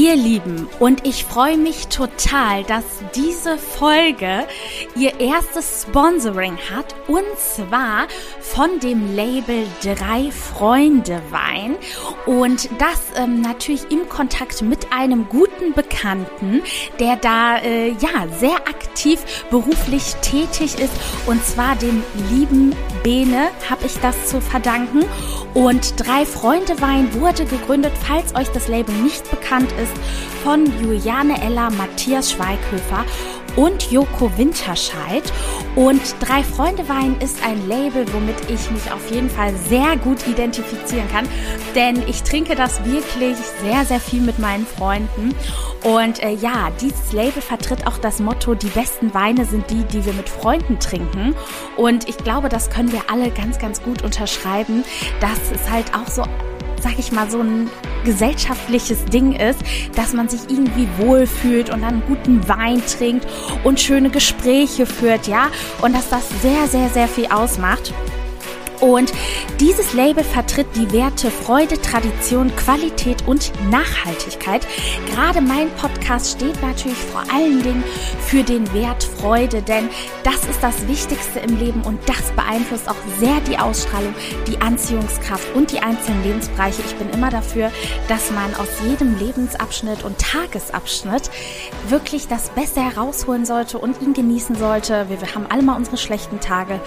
Ihr Lieben, und ich freue mich total, dass diese Folge ihr erstes Sponsoring hat, und zwar von dem Label Drei Freunde Wein. Und das ähm, natürlich im Kontakt mit einem guten Bekannten, der da äh, ja sehr aktiv beruflich tätig ist, und zwar dem lieben Bene habe ich das zu verdanken. Und Drei Freunde Wein wurde gegründet, falls euch das Label nicht bekannt ist, von Juliane Ella, Matthias Schweighöfer und Joko Winterscheid. Und Drei Freunde Wein ist ein Label, womit ich mich auf jeden Fall sehr gut identifizieren kann, denn ich trinke das wirklich sehr, sehr viel mit meinen Freunden. Und äh, ja, dieses Label vertritt auch das Motto, die besten Weine sind die, die wir mit Freunden trinken. Und ich glaube, das können wir alle ganz, ganz gut unterschreiben. Das ist halt auch so sag ich mal, so ein gesellschaftliches Ding ist, dass man sich irgendwie wohlfühlt und dann guten Wein trinkt und schöne Gespräche führt, ja, und dass das sehr, sehr, sehr viel ausmacht. Und dieses Label vertritt die Werte Freude, Tradition, Qualität und Nachhaltigkeit. Gerade mein Podcast steht natürlich vor allen Dingen für den Wert Freude, denn das ist das Wichtigste im Leben und das beeinflusst auch sehr die Ausstrahlung, die Anziehungskraft und die einzelnen Lebensbereiche. Ich bin immer dafür, dass man aus jedem Lebensabschnitt und Tagesabschnitt wirklich das Beste herausholen sollte und ihn genießen sollte. Wir, wir haben alle mal unsere schlechten Tage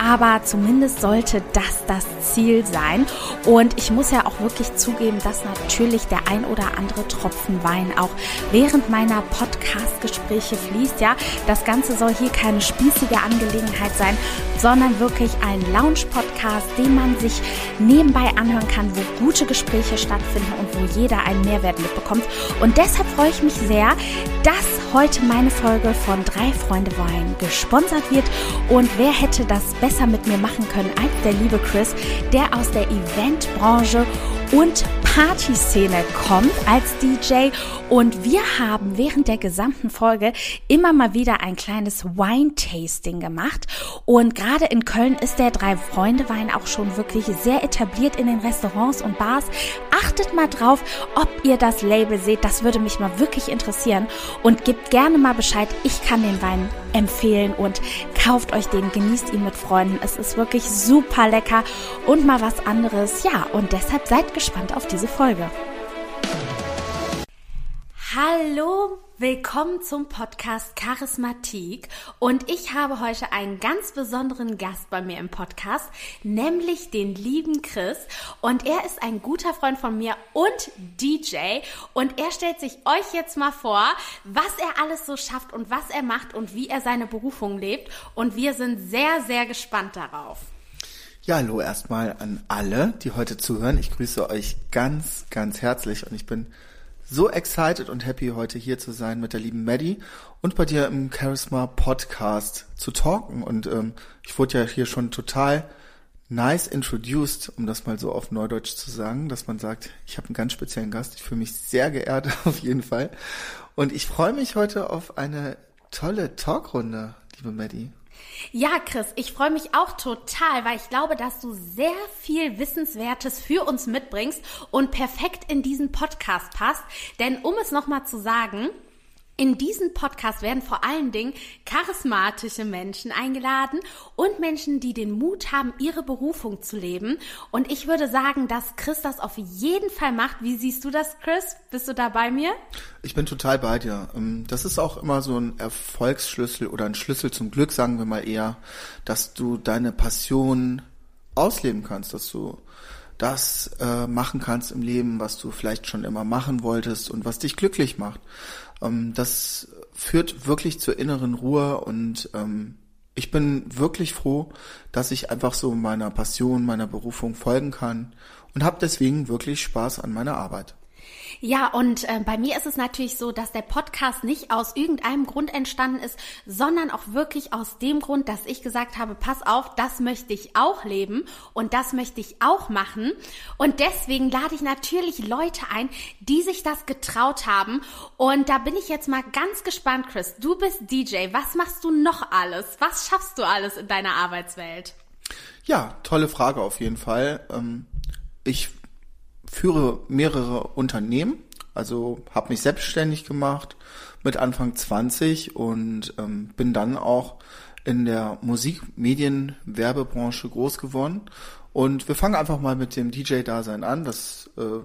aber zumindest sollte das das Ziel sein. Und ich muss ja auch wirklich zugeben, dass natürlich der ein oder andere Tropfen Wein auch während meiner Podcast-Gespräche fließt. Ja, das Ganze soll hier keine spießige Angelegenheit sein, sondern wirklich ein Lounge-Podcast, den man sich nebenbei anhören kann, wo gute Gespräche stattfinden und wo jeder einen Mehrwert mitbekommt. Und deshalb freue ich mich sehr, dass heute meine Folge von Drei Freunde Wein gesponsert wird. Und wer hätte das besser mit mir machen können als der liebe Chris, der aus der Eventbranche und Partyszene kommt als DJ und wir haben während der gesamten Folge immer mal wieder ein kleines Wine-Tasting gemacht. Und gerade in Köln ist der Drei-Freunde-Wein auch schon wirklich sehr etabliert in den Restaurants und Bars. Achtet mal drauf, ob ihr das Label seht, das würde mich mal wirklich interessieren. Und gebt gerne mal Bescheid, ich kann den Wein empfehlen und kauft euch den, genießt ihn mit Freunden. Es ist wirklich super lecker. Und mal was anderes. Ja, und deshalb seid gespannt auf diese diese Folge. Hallo, willkommen zum Podcast Charismatik und ich habe heute einen ganz besonderen Gast bei mir im Podcast, nämlich den lieben Chris und er ist ein guter Freund von mir und DJ und er stellt sich euch jetzt mal vor, was er alles so schafft und was er macht und wie er seine Berufung lebt und wir sind sehr, sehr gespannt darauf. Ja, hallo erstmal an alle, die heute zuhören. Ich grüße euch ganz, ganz herzlich und ich bin so excited und happy, heute hier zu sein mit der lieben Maddie und bei dir im Charisma Podcast zu talken. Und ähm, ich wurde ja hier schon total nice introduced, um das mal so auf Neudeutsch zu sagen, dass man sagt, ich habe einen ganz speziellen Gast. Ich fühle mich sehr geehrt auf jeden Fall. Und ich freue mich heute auf eine tolle Talkrunde, liebe Maddie. Ja, Chris, ich freue mich auch total, weil ich glaube, dass du sehr viel Wissenswertes für uns mitbringst und perfekt in diesen Podcast passt. Denn um es nochmal zu sagen, in diesem Podcast werden vor allen Dingen charismatische Menschen eingeladen und Menschen, die den Mut haben, ihre Berufung zu leben. Und ich würde sagen, dass Chris das auf jeden Fall macht. Wie siehst du das, Chris? Bist du da bei mir? Ich bin total bei dir. Ähm, das ist auch immer so ein Erfolgsschlüssel oder ein Schlüssel zum Glück, sagen wir mal eher, dass du deine Passion ausleben kannst, dass du das äh, machen kannst im Leben, was du vielleicht schon immer machen wolltest und was dich glücklich macht. Ähm, das führt wirklich zur inneren Ruhe und ähm, ich bin wirklich froh, dass ich einfach so meiner Passion, meiner Berufung folgen kann und habe deswegen wirklich Spaß an meiner Arbeit. Ja, und äh, bei mir ist es natürlich so, dass der Podcast nicht aus irgendeinem Grund entstanden ist, sondern auch wirklich aus dem Grund, dass ich gesagt habe, pass auf, das möchte ich auch leben und das möchte ich auch machen. Und deswegen lade ich natürlich Leute ein, die sich das getraut haben. Und da bin ich jetzt mal ganz gespannt, Chris. Du bist DJ. Was machst du noch alles? Was schaffst du alles in deiner Arbeitswelt? Ja, tolle Frage auf jeden Fall. Ähm, ich führe mehrere Unternehmen, also habe mich selbstständig gemacht mit Anfang 20 und ähm, bin dann auch in der Musik-Medien-Werbebranche groß geworden. Und wir fangen einfach mal mit dem DJ-Dasein an. Das äh,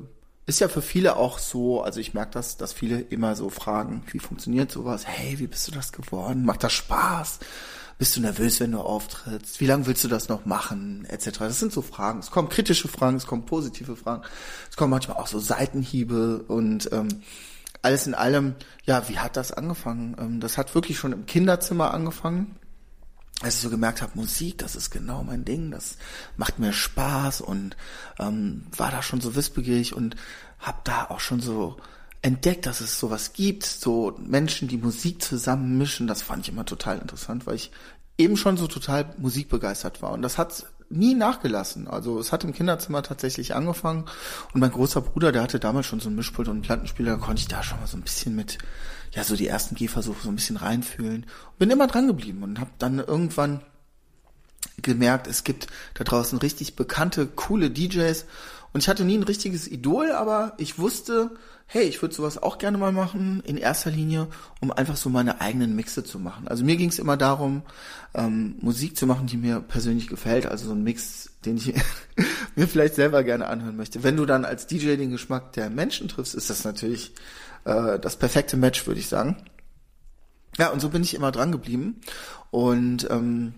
ist ja für viele auch so, also ich merke das, dass viele immer so fragen, wie funktioniert sowas? Hey, wie bist du das geworden? Macht das Spaß? Bist du nervös, wenn du auftrittst? Wie lange willst du das noch machen? Etc. Das sind so Fragen. Es kommen kritische Fragen, es kommen positive Fragen, es kommen manchmal auch so Seitenhiebe und ähm, alles in allem, ja, wie hat das angefangen? Ähm, das hat wirklich schon im Kinderzimmer angefangen als ich so gemerkt habe, Musik, das ist genau mein Ding, das macht mir Spaß und ähm, war da schon so wissbegierig und habe da auch schon so entdeckt, dass es sowas gibt, so Menschen, die Musik zusammen mischen, das fand ich immer total interessant, weil ich eben schon so total musikbegeistert war. Und das hat nie nachgelassen. Also es hat im Kinderzimmer tatsächlich angefangen. Und mein großer Bruder, der hatte damals schon so ein Mischpult und einen Plattenspieler, konnte ich da schon mal so ein bisschen mit, ja, so die ersten Gehversuche so ein bisschen reinfühlen. Bin immer dran geblieben und habe dann irgendwann gemerkt, es gibt da draußen richtig bekannte, coole DJs. Und ich hatte nie ein richtiges Idol, aber ich wusste, hey, ich würde sowas auch gerne mal machen, in erster Linie, um einfach so meine eigenen Mixe zu machen. Also mir ging es immer darum, ähm, Musik zu machen, die mir persönlich gefällt, also so ein Mix, den ich mir vielleicht selber gerne anhören möchte. Wenn du dann als DJ den Geschmack der Menschen triffst, ist das natürlich äh, das perfekte Match, würde ich sagen. Ja, und so bin ich immer dran geblieben. Und ähm,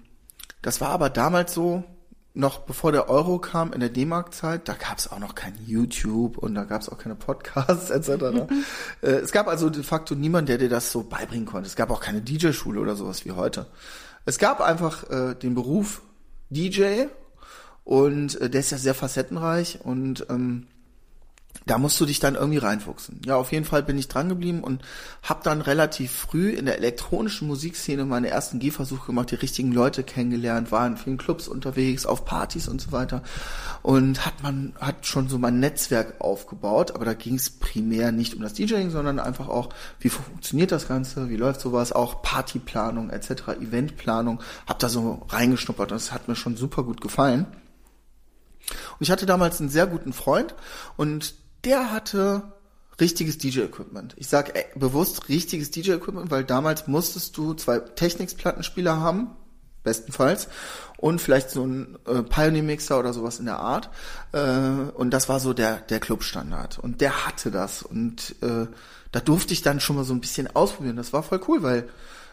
das war aber damals so, noch bevor der Euro kam, in der D-Mark-Zeit, da gab es auch noch kein YouTube und da gab es auch keine Podcasts etc. äh, es gab also de facto niemanden, der dir das so beibringen konnte. Es gab auch keine DJ-Schule oder sowas wie heute. Es gab einfach äh, den Beruf DJ und äh, der ist ja sehr facettenreich und ähm, da musst du dich dann irgendwie reinfuchsen. Ja, auf jeden Fall bin ich dran geblieben und habe dann relativ früh in der elektronischen Musikszene meine ersten Gehversuche gemacht, die richtigen Leute kennengelernt, war in vielen Clubs unterwegs, auf Partys und so weiter und hat man hat schon so mein Netzwerk aufgebaut, aber da ging es primär nicht um das DJing, sondern einfach auch, wie funktioniert das Ganze, wie läuft sowas, auch Partyplanung etc., Eventplanung, hab da so reingeschnuppert und das hat mir schon super gut gefallen. Und ich hatte damals einen sehr guten Freund und der hatte richtiges DJ-Equipment. Ich sage bewusst richtiges DJ-Equipment, weil damals musstest du zwei Technics-Plattenspieler haben, bestenfalls, und vielleicht so ein äh, Pioneer-Mixer oder sowas in der Art. Äh, und das war so der, der Clubstandard. Und der hatte das. Und äh, da durfte ich dann schon mal so ein bisschen ausprobieren. Das war voll cool, weil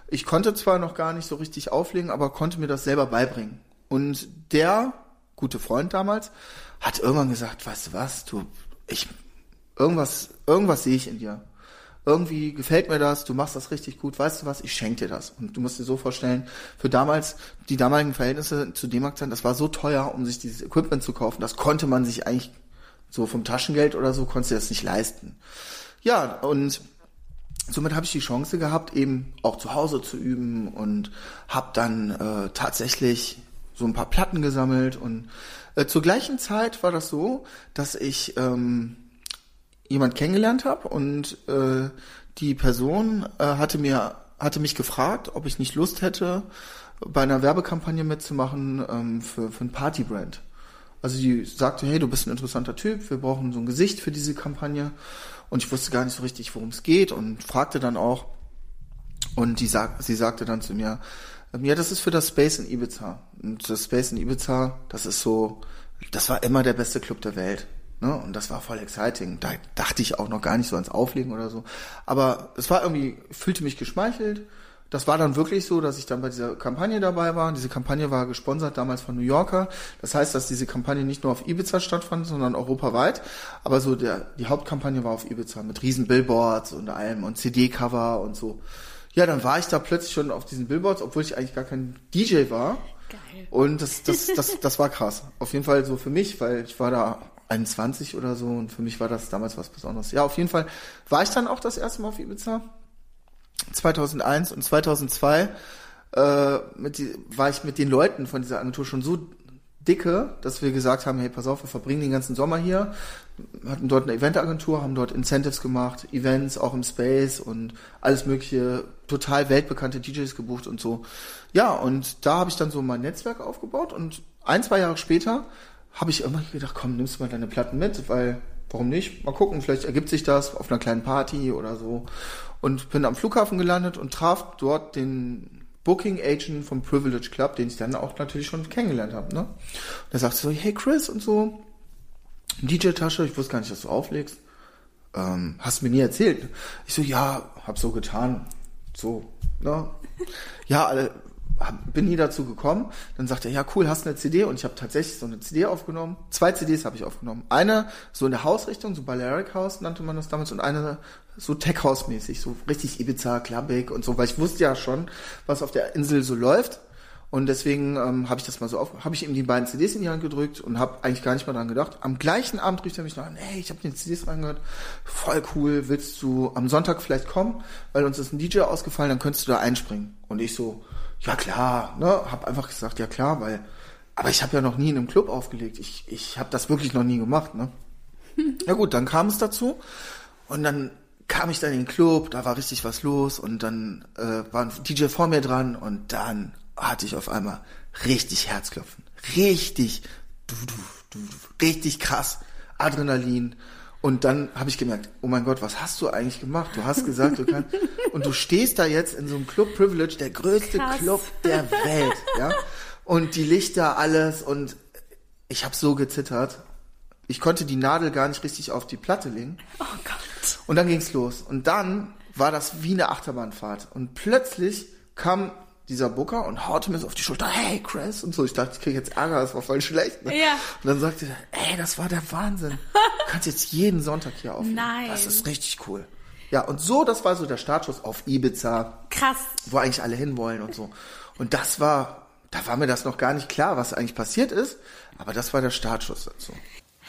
ich konnte zwar noch gar nicht so richtig auflegen, aber konnte mir das selber beibringen. Und der gute Freund damals hat irgendwann gesagt, weißt du was, du ich, irgendwas, irgendwas sehe ich in dir. Irgendwie gefällt mir das, du machst das richtig gut, weißt du was, ich schenke dir das. Und du musst dir so vorstellen, für damals, die damaligen Verhältnisse zu D-Mark das war so teuer, um sich dieses Equipment zu kaufen, das konnte man sich eigentlich so vom Taschengeld oder so, konntest du das nicht leisten. Ja, und somit habe ich die Chance gehabt, eben auch zu Hause zu üben und habe dann äh, tatsächlich so ein paar Platten gesammelt und äh, zur gleichen Zeit war das so, dass ich ähm, jemand kennengelernt habe und äh, die Person äh, hatte mir hatte mich gefragt, ob ich nicht Lust hätte, bei einer Werbekampagne mitzumachen ähm, für, für ein Partybrand. Also die sagte, hey, du bist ein interessanter Typ, wir brauchen so ein Gesicht für diese Kampagne. Und ich wusste gar nicht so richtig, worum es geht und fragte dann auch. Und die sag, sie sagte dann zu mir, ja, das ist für das Space in Ibiza. Und das Space in Ibiza, das ist so, das war immer der beste Club der Welt. Ne? Und das war voll exciting. Da dachte ich auch noch gar nicht so ans Auflegen oder so. Aber es war irgendwie, fühlte mich geschmeichelt. Das war dann wirklich so, dass ich dann bei dieser Kampagne dabei war. Diese Kampagne war gesponsert damals von New Yorker. Das heißt, dass diese Kampagne nicht nur auf Ibiza stattfand, sondern europaweit. Aber so der, die Hauptkampagne war auf Ibiza mit riesen Billboards und allem und CD-Cover und so. Ja, dann war ich da plötzlich schon auf diesen Billboards, obwohl ich eigentlich gar kein DJ war. Geil. Und das, das, das, das war krass. Auf jeden Fall so für mich, weil ich war da 21 oder so und für mich war das damals was Besonderes. Ja, auf jeden Fall war ich dann auch das erste Mal auf Ibiza. 2001 und 2002 äh, mit die, war ich mit den Leuten von dieser Agentur schon so dicke, dass wir gesagt haben, hey, pass auf, wir verbringen den ganzen Sommer hier, hatten dort eine Eventagentur, haben dort Incentives gemacht, Events auch im Space und alles mögliche, total weltbekannte DJs gebucht und so. Ja, und da habe ich dann so mein Netzwerk aufgebaut und ein, zwei Jahre später habe ich immer gedacht, komm, nimmst du mal deine Platten mit, weil warum nicht? Mal gucken, vielleicht ergibt sich das auf einer kleinen Party oder so. Und bin am Flughafen gelandet und traf dort den Booking Agent vom Privilege Club, den ich dann auch natürlich schon kennengelernt habe. Ne? Und er sagte so, hey Chris und so, DJ-Tasche, ich wusste gar nicht, dass du auflegst. Ähm, hast du mir nie erzählt. Ich so, ja, hab so getan. So, ne? Ja, alle, bin nie dazu gekommen. Dann sagt er, ja cool, hast eine CD? Und ich habe tatsächlich so eine CD aufgenommen. Zwei CDs habe ich aufgenommen. Eine so in der Hausrichtung, so Balearic House nannte man das damals, und eine so Tech House mäßig, so richtig Ibiza, Clubbig und so, weil ich wusste ja schon, was auf der Insel so läuft. Und deswegen ähm, habe ich das mal so auf, habe ich ihm die beiden CDs in die Hand gedrückt und habe eigentlich gar nicht mal dran gedacht. Am gleichen Abend rief er mich noch an, hey, ich habe die CDs reingehört, voll cool, willst du am Sonntag vielleicht kommen, weil uns ist ein DJ ausgefallen, dann könntest du da einspringen. Und ich so, ja klar, ne, hab einfach gesagt, ja klar, weil, aber ich habe ja noch nie in einem Club aufgelegt. Ich, ich habe das wirklich noch nie gemacht, ne. ja gut, dann kam es dazu und dann kam ich dann in den Club, da war richtig was los und dann äh, war ein DJ vor mir dran und dann hatte ich auf einmal richtig Herzklopfen, richtig, du, du, du, richtig krass, Adrenalin und dann habe ich gemerkt, oh mein Gott, was hast du eigentlich gemacht? Du hast gesagt, du kannst und du stehst da jetzt in so einem Club Privilege, der größte Krass. Club der Welt, ja? Und die Lichter alles und ich habe so gezittert. Ich konnte die Nadel gar nicht richtig auf die Platte legen. Oh Gott. Und dann ging's los und dann war das wie eine Achterbahnfahrt und plötzlich kam dieser Booker und haute mir so auf die Schulter, hey Chris und so. Ich dachte, ich kriege jetzt Ärger, das war voll schlecht. Ne? Ja. Und dann sagte er, ey, das war der Wahnsinn. Du kannst jetzt jeden Sonntag hier aufnehmen. Nein. Das ist richtig cool. Ja, und so, das war so der Startschuss auf Ibiza. Krass. Wo eigentlich alle hinwollen und so. Und das war, da war mir das noch gar nicht klar, was eigentlich passiert ist. Aber das war der Startschuss dazu.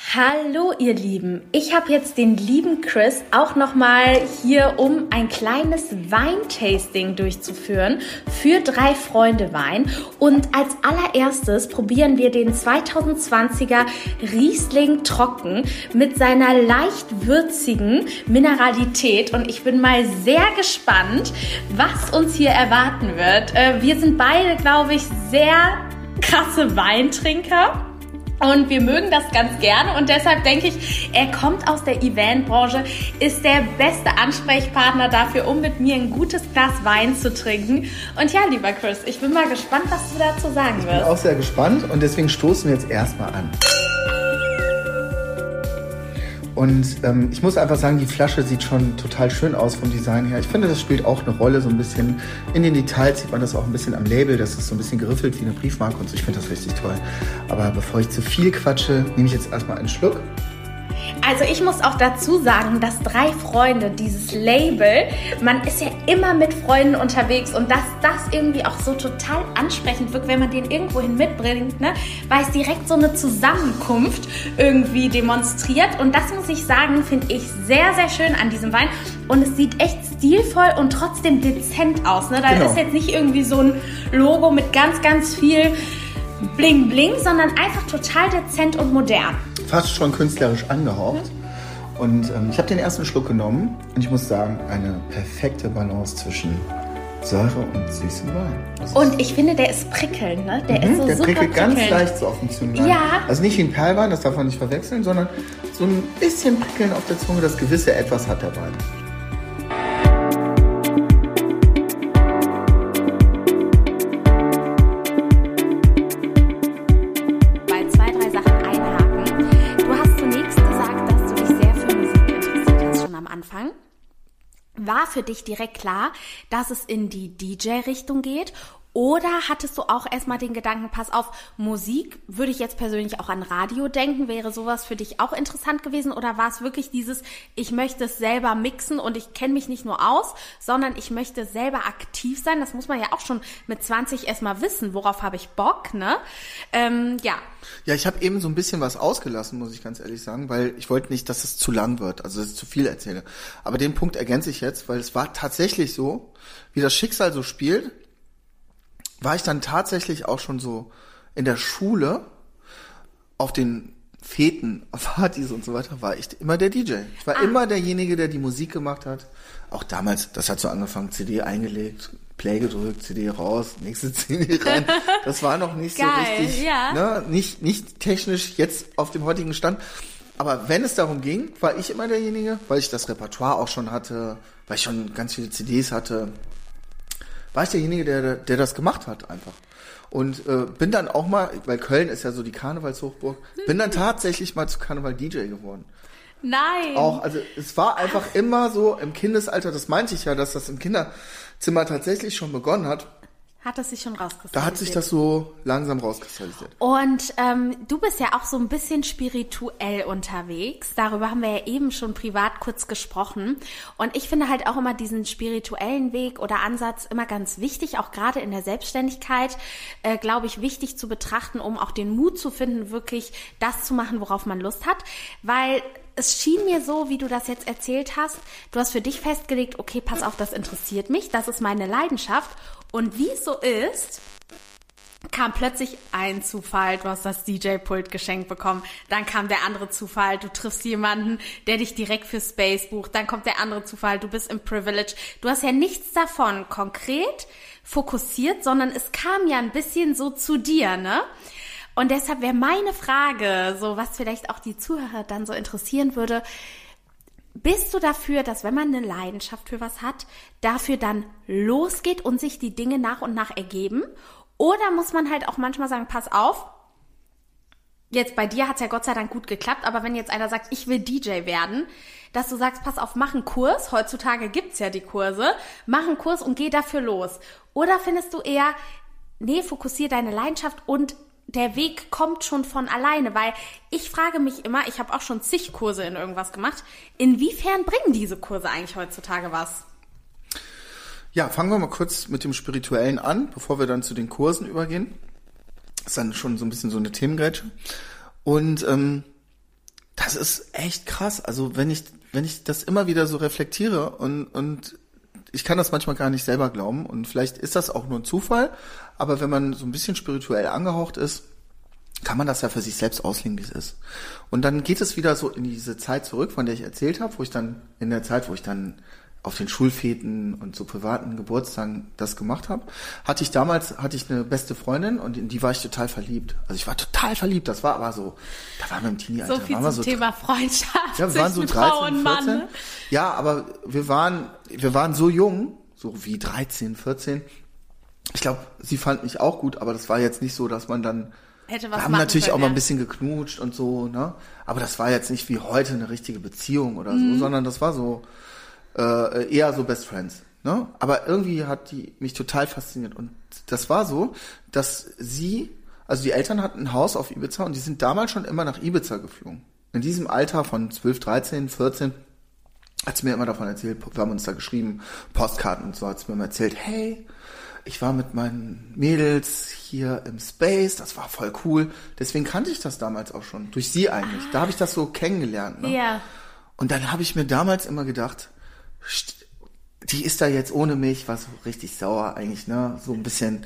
Hallo ihr Lieben, ich habe jetzt den lieben Chris auch nochmal hier, um ein kleines Weintasting durchzuführen für drei Freunde Wein. Und als allererstes probieren wir den 2020er Riesling Trocken mit seiner leicht würzigen Mineralität. Und ich bin mal sehr gespannt, was uns hier erwarten wird. Äh, wir sind beide, glaube ich, sehr krasse Weintrinker. Und wir mögen das ganz gerne und deshalb denke ich, er kommt aus der Eventbranche, ist der beste Ansprechpartner dafür, um mit mir ein gutes Glas Wein zu trinken. Und ja, lieber Chris, ich bin mal gespannt, was du dazu sagen wirst. Ich bin auch sehr gespannt und deswegen stoßen wir jetzt erstmal an. Und ähm, ich muss einfach sagen, die Flasche sieht schon total schön aus vom Design her. Ich finde, das spielt auch eine Rolle, so ein bisschen in den Details sieht man das auch ein bisschen am Label, das ist so ein bisschen geriffelt wie eine Briefmarke und so. Ich finde das richtig toll. Aber bevor ich zu viel quatsche, nehme ich jetzt erstmal einen Schluck. Also ich muss auch dazu sagen, dass drei Freunde, dieses Label, man ist ja immer mit Freunden unterwegs und dass das irgendwie auch so total ansprechend wirkt, wenn man den irgendwohin mitbringt, ne, weil es direkt so eine Zusammenkunft irgendwie demonstriert. Und das muss ich sagen, finde ich sehr, sehr schön an diesem Wein. Und es sieht echt stilvoll und trotzdem dezent aus. Ne? Da genau. ist jetzt nicht irgendwie so ein Logo mit ganz, ganz viel Bling Bling, sondern einfach total dezent und modern fast schon künstlerisch angehaucht. Und ähm, ich habe den ersten Schluck genommen und ich muss sagen, eine perfekte Balance zwischen Säure und süßem Wein. und ich finde, der ist prickelnd, ne? Der mhm, ist so der super prickelt prickelnd. ganz leicht so auf dem Zungenlein. Ja. Also nicht wie ein Perlwein, das darf man nicht verwechseln, sondern so ein bisschen prickeln auf der Zunge, das gewisse Etwas hat der Wein. War für dich direkt klar, dass es in die DJ-Richtung geht Oder hattest du auch erstmal den Gedanken, pass auf, Musik würde ich jetzt persönlich auch an Radio denken, wäre sowas für dich auch interessant gewesen? Oder war es wirklich dieses, ich möchte es selber mixen und ich kenne mich nicht nur aus, sondern ich möchte selber aktiv sein? Das muss man ja auch schon mit 20 erstmal wissen, worauf habe ich Bock, ne? Ähm, ja. Ja, ich habe eben so ein bisschen was ausgelassen, muss ich ganz ehrlich sagen, weil ich wollte nicht, dass es zu lang wird, also dass ich zu viel erzähle. Aber den Punkt ergänze ich jetzt, weil es war tatsächlich so, wie das Schicksal so spielt war ich dann tatsächlich auch schon so in der Schule auf den Feten, Partys und so weiter, war ich immer der DJ. Ich war ah. immer derjenige, der die Musik gemacht hat. Auch damals, das hat so angefangen, CD eingelegt, Play gedrückt, CD raus, nächste CD rein. Das war noch nicht Geil, so richtig, ja. ne, nicht, nicht technisch jetzt auf dem heutigen Stand. Aber wenn es darum ging, war ich immer derjenige, weil ich das Repertoire auch schon hatte, weil ich schon ganz viele CDs hatte, war ich derjenige, der, der das gemacht hat einfach. Und äh, bin dann auch mal, weil Köln ist ja so die Karnevalshochburg, bin dann tatsächlich mal zu Karneval DJ geworden. Nein. Auch, also es war einfach immer so im Kindesalter, das meinte ich ja, dass das im Kinderzimmer tatsächlich schon begonnen hat. Hat das sich schon rauskristallisiert? Da hat sich das so langsam rauskristallisiert. Und ähm, du bist ja auch so ein bisschen spirituell unterwegs. Darüber haben wir ja eben schon privat kurz gesprochen. Und ich finde halt auch immer diesen spirituellen Weg oder Ansatz immer ganz wichtig, auch gerade in der Selbstständigkeit, äh, glaube ich, wichtig zu betrachten, um auch den Mut zu finden, wirklich das zu machen, worauf man Lust hat. Weil es schien mir so, wie du das jetzt erzählt hast, du hast für dich festgelegt, okay, pass auf, das interessiert mich, das ist meine Leidenschaft. Und wie es so ist, kam plötzlich ein Zufall, du hast das DJ-Pult geschenkt bekommen, dann kam der andere Zufall, du triffst jemanden, der dich direkt für Space bucht, dann kommt der andere Zufall, du bist im Privilege. Du hast ja nichts davon konkret fokussiert, sondern es kam ja ein bisschen so zu dir, ne? Und deshalb wäre meine Frage, so was vielleicht auch die Zuhörer dann so interessieren würde, bist du dafür, dass wenn man eine Leidenschaft für was hat, dafür dann losgeht und sich die Dinge nach und nach ergeben? Oder muss man halt auch manchmal sagen, pass auf, jetzt bei dir hat's ja Gott sei Dank gut geklappt, aber wenn jetzt einer sagt, ich will DJ werden, dass du sagst, pass auf, mach einen Kurs, heutzutage gibt's ja die Kurse, mach einen Kurs und geh dafür los. Oder findest du eher, nee, fokussier deine Leidenschaft und der Weg kommt schon von alleine, weil ich frage mich immer, ich habe auch schon zig Kurse in irgendwas gemacht, inwiefern bringen diese Kurse eigentlich heutzutage was? Ja, fangen wir mal kurz mit dem Spirituellen an, bevor wir dann zu den Kursen übergehen. Das ist dann schon so ein bisschen so eine Themengrätsche. Und ähm, das ist echt krass. Also wenn ich, wenn ich das immer wieder so reflektiere und, und ich kann das manchmal gar nicht selber glauben und vielleicht ist das auch nur ein Zufall, aber wenn man so ein bisschen spirituell angehaucht ist, kann man das ja für sich selbst auslegen, wie es ist. Und dann geht es wieder so in diese Zeit zurück, von der ich erzählt habe, wo ich dann in der Zeit, wo ich dann auf den Schulfeten und so privaten Geburtstagen das gemacht habe, hatte ich damals hatte ich eine beste Freundin und in die war ich total verliebt. Also ich war total verliebt. Das war aber so, da waren wir im Teenie-Alter. So viel zum so Thema Freundschaft. Ja, wir waren so 13, 14. Ja, aber wir waren wir waren so jung, so wie 13, 14. Ich glaube, sie fand mich auch gut, aber das war jetzt nicht so, dass man dann Hätte was wir haben natürlich können, auch mal ein bisschen geknutscht und so, ne? Aber das war jetzt nicht wie heute eine richtige Beziehung oder so, mhm. sondern das war so äh, eher so Best Friends. Ne? Aber irgendwie hat die mich total fasziniert. Und das war so, dass sie, also die Eltern hatten ein Haus auf Ibiza und die sind damals schon immer nach Ibiza geflogen. In diesem Alter von 12, 13, 14 hat sie mir immer davon erzählt, wir haben uns da geschrieben, Postkarten und so, hat sie mir immer erzählt, hey, ich war mit meinen Mädels hier im Space, das war voll cool. Deswegen kannte ich das damals auch schon, durch sie eigentlich. Da habe ich das so kennengelernt. Ne? Ja. Und dann habe ich mir damals immer gedacht, die ist da jetzt ohne mich, war so richtig sauer eigentlich, ne? So ein bisschen,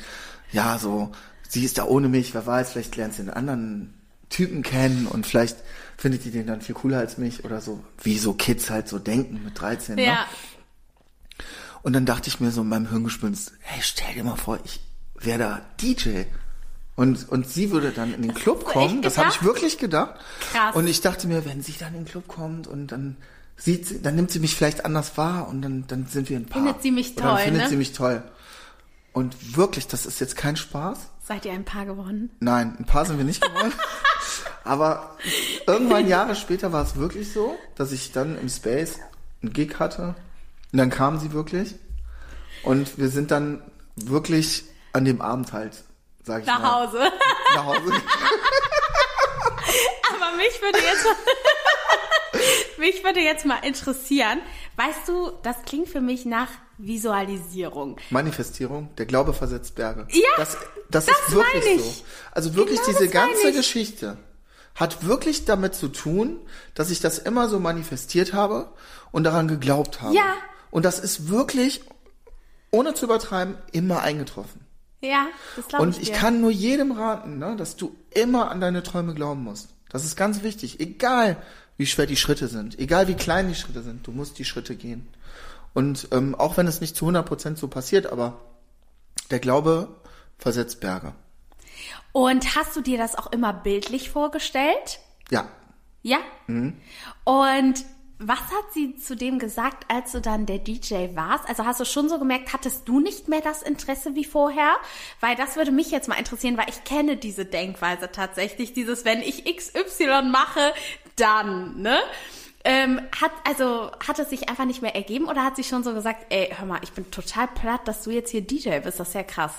ja, so, sie ist da ohne mich, wer weiß, vielleicht lernt sie einen anderen Typen kennen und vielleicht findet die den dann viel cooler als mich oder so, wie so Kids halt so denken mit 13, ne? ja. ne? Und dann dachte ich mir so in meinem Hirngespinst, hey, stell dir mal vor, ich wäre da DJ. Und, und sie würde dann in den Club kommen, das habe ich wirklich gedacht. Krass. Und ich dachte mir, wenn sie dann in den Club kommt und dann sieht sie, dann nimmt sie mich vielleicht anders wahr und dann, dann sind wir ein Paar. Findet sie mich toll, Oder dann findet ne? sie mich toll. Und wirklich, das ist jetzt kein Spaß. Seid ihr ein Paar geworden? Nein, ein Paar sind wir nicht geworden. Aber irgendwann Jahre später war es wirklich so, dass ich dann im Space einen Gig hatte. Und dann kam sie wirklich. Und wir sind dann wirklich an dem Abend halt, sag ich Nach mal. Hause. Nach Hause. Aber mich würde jetzt mal, mich würde jetzt mal interessieren, weißt du, das klingt für mich nach Visualisierung. Manifestierung, der Glaube versetzt Berge. Ja, das, das, das ist wirklich so. Also wirklich Genau diese ganze ich. Geschichte hat wirklich damit zu tun, dass ich das immer so manifestiert habe und daran geglaubt habe. Ja. Und das ist wirklich, ohne zu übertreiben, immer eingetroffen. Ja, das glaube ich Und ich dir. kann nur jedem raten, ne, dass du immer an deine Träume glauben musst. Das ist ganz wichtig. Egal, wie schwer die Schritte sind, egal wie klein die Schritte sind, du musst die Schritte gehen. Und ähm, auch wenn es nicht zu 100% so passiert, aber der Glaube versetzt Berge. Und hast du dir das auch immer bildlich vorgestellt? Ja, Ja. Mhm. Und was hat sie zu dem gesagt, als du dann der DJ warst? Also hast du schon so gemerkt, hattest du nicht mehr das Interesse wie vorher? Weil das würde mich jetzt mal interessieren, weil ich kenne diese Denkweise tatsächlich, dieses, wenn ich XY mache, dann, ne? Ähm, hat, also, hat es sich einfach nicht mehr ergeben oder hat sie schon so gesagt, ey, hör mal, ich bin total platt, dass du jetzt hier DJ bist, das ist ja krass.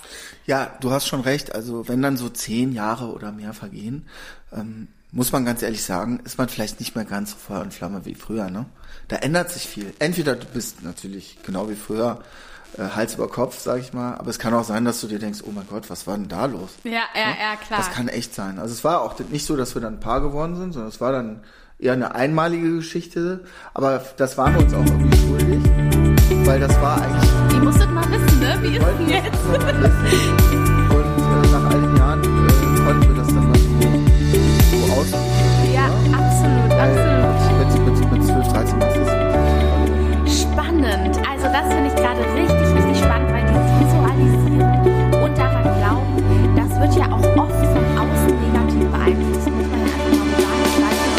Ja, du hast schon recht. Also wenn dann so zehn Jahre oder mehr vergehen, ähm, muss man ganz ehrlich sagen, ist man vielleicht nicht mehr ganz so Feuer und Flamme wie früher. Ne? Da ändert sich viel. Entweder du bist natürlich genau wie früher äh, Hals über Kopf, sag ich mal, aber es kann auch sein, dass du dir denkst, oh mein Gott, was war denn da los? Ja, ja, ja, klar. Das kann echt sein. Also es war auch nicht so, dass wir dann ein Paar geworden sind, sondern es war dann eher eine einmalige Geschichte. Aber das waren wir uns auch irgendwie schuldig, weil das war eigentlich Ihr musstet mal wissen, ne? Wie ist denn jetzt? Spannend. Also das finde ich gerade richtig, richtig spannend, weil dieses Visualisieren und daran glauben, das wird ja auch oft von außen negativ beeinflusst. Muss man einfach mal sagen.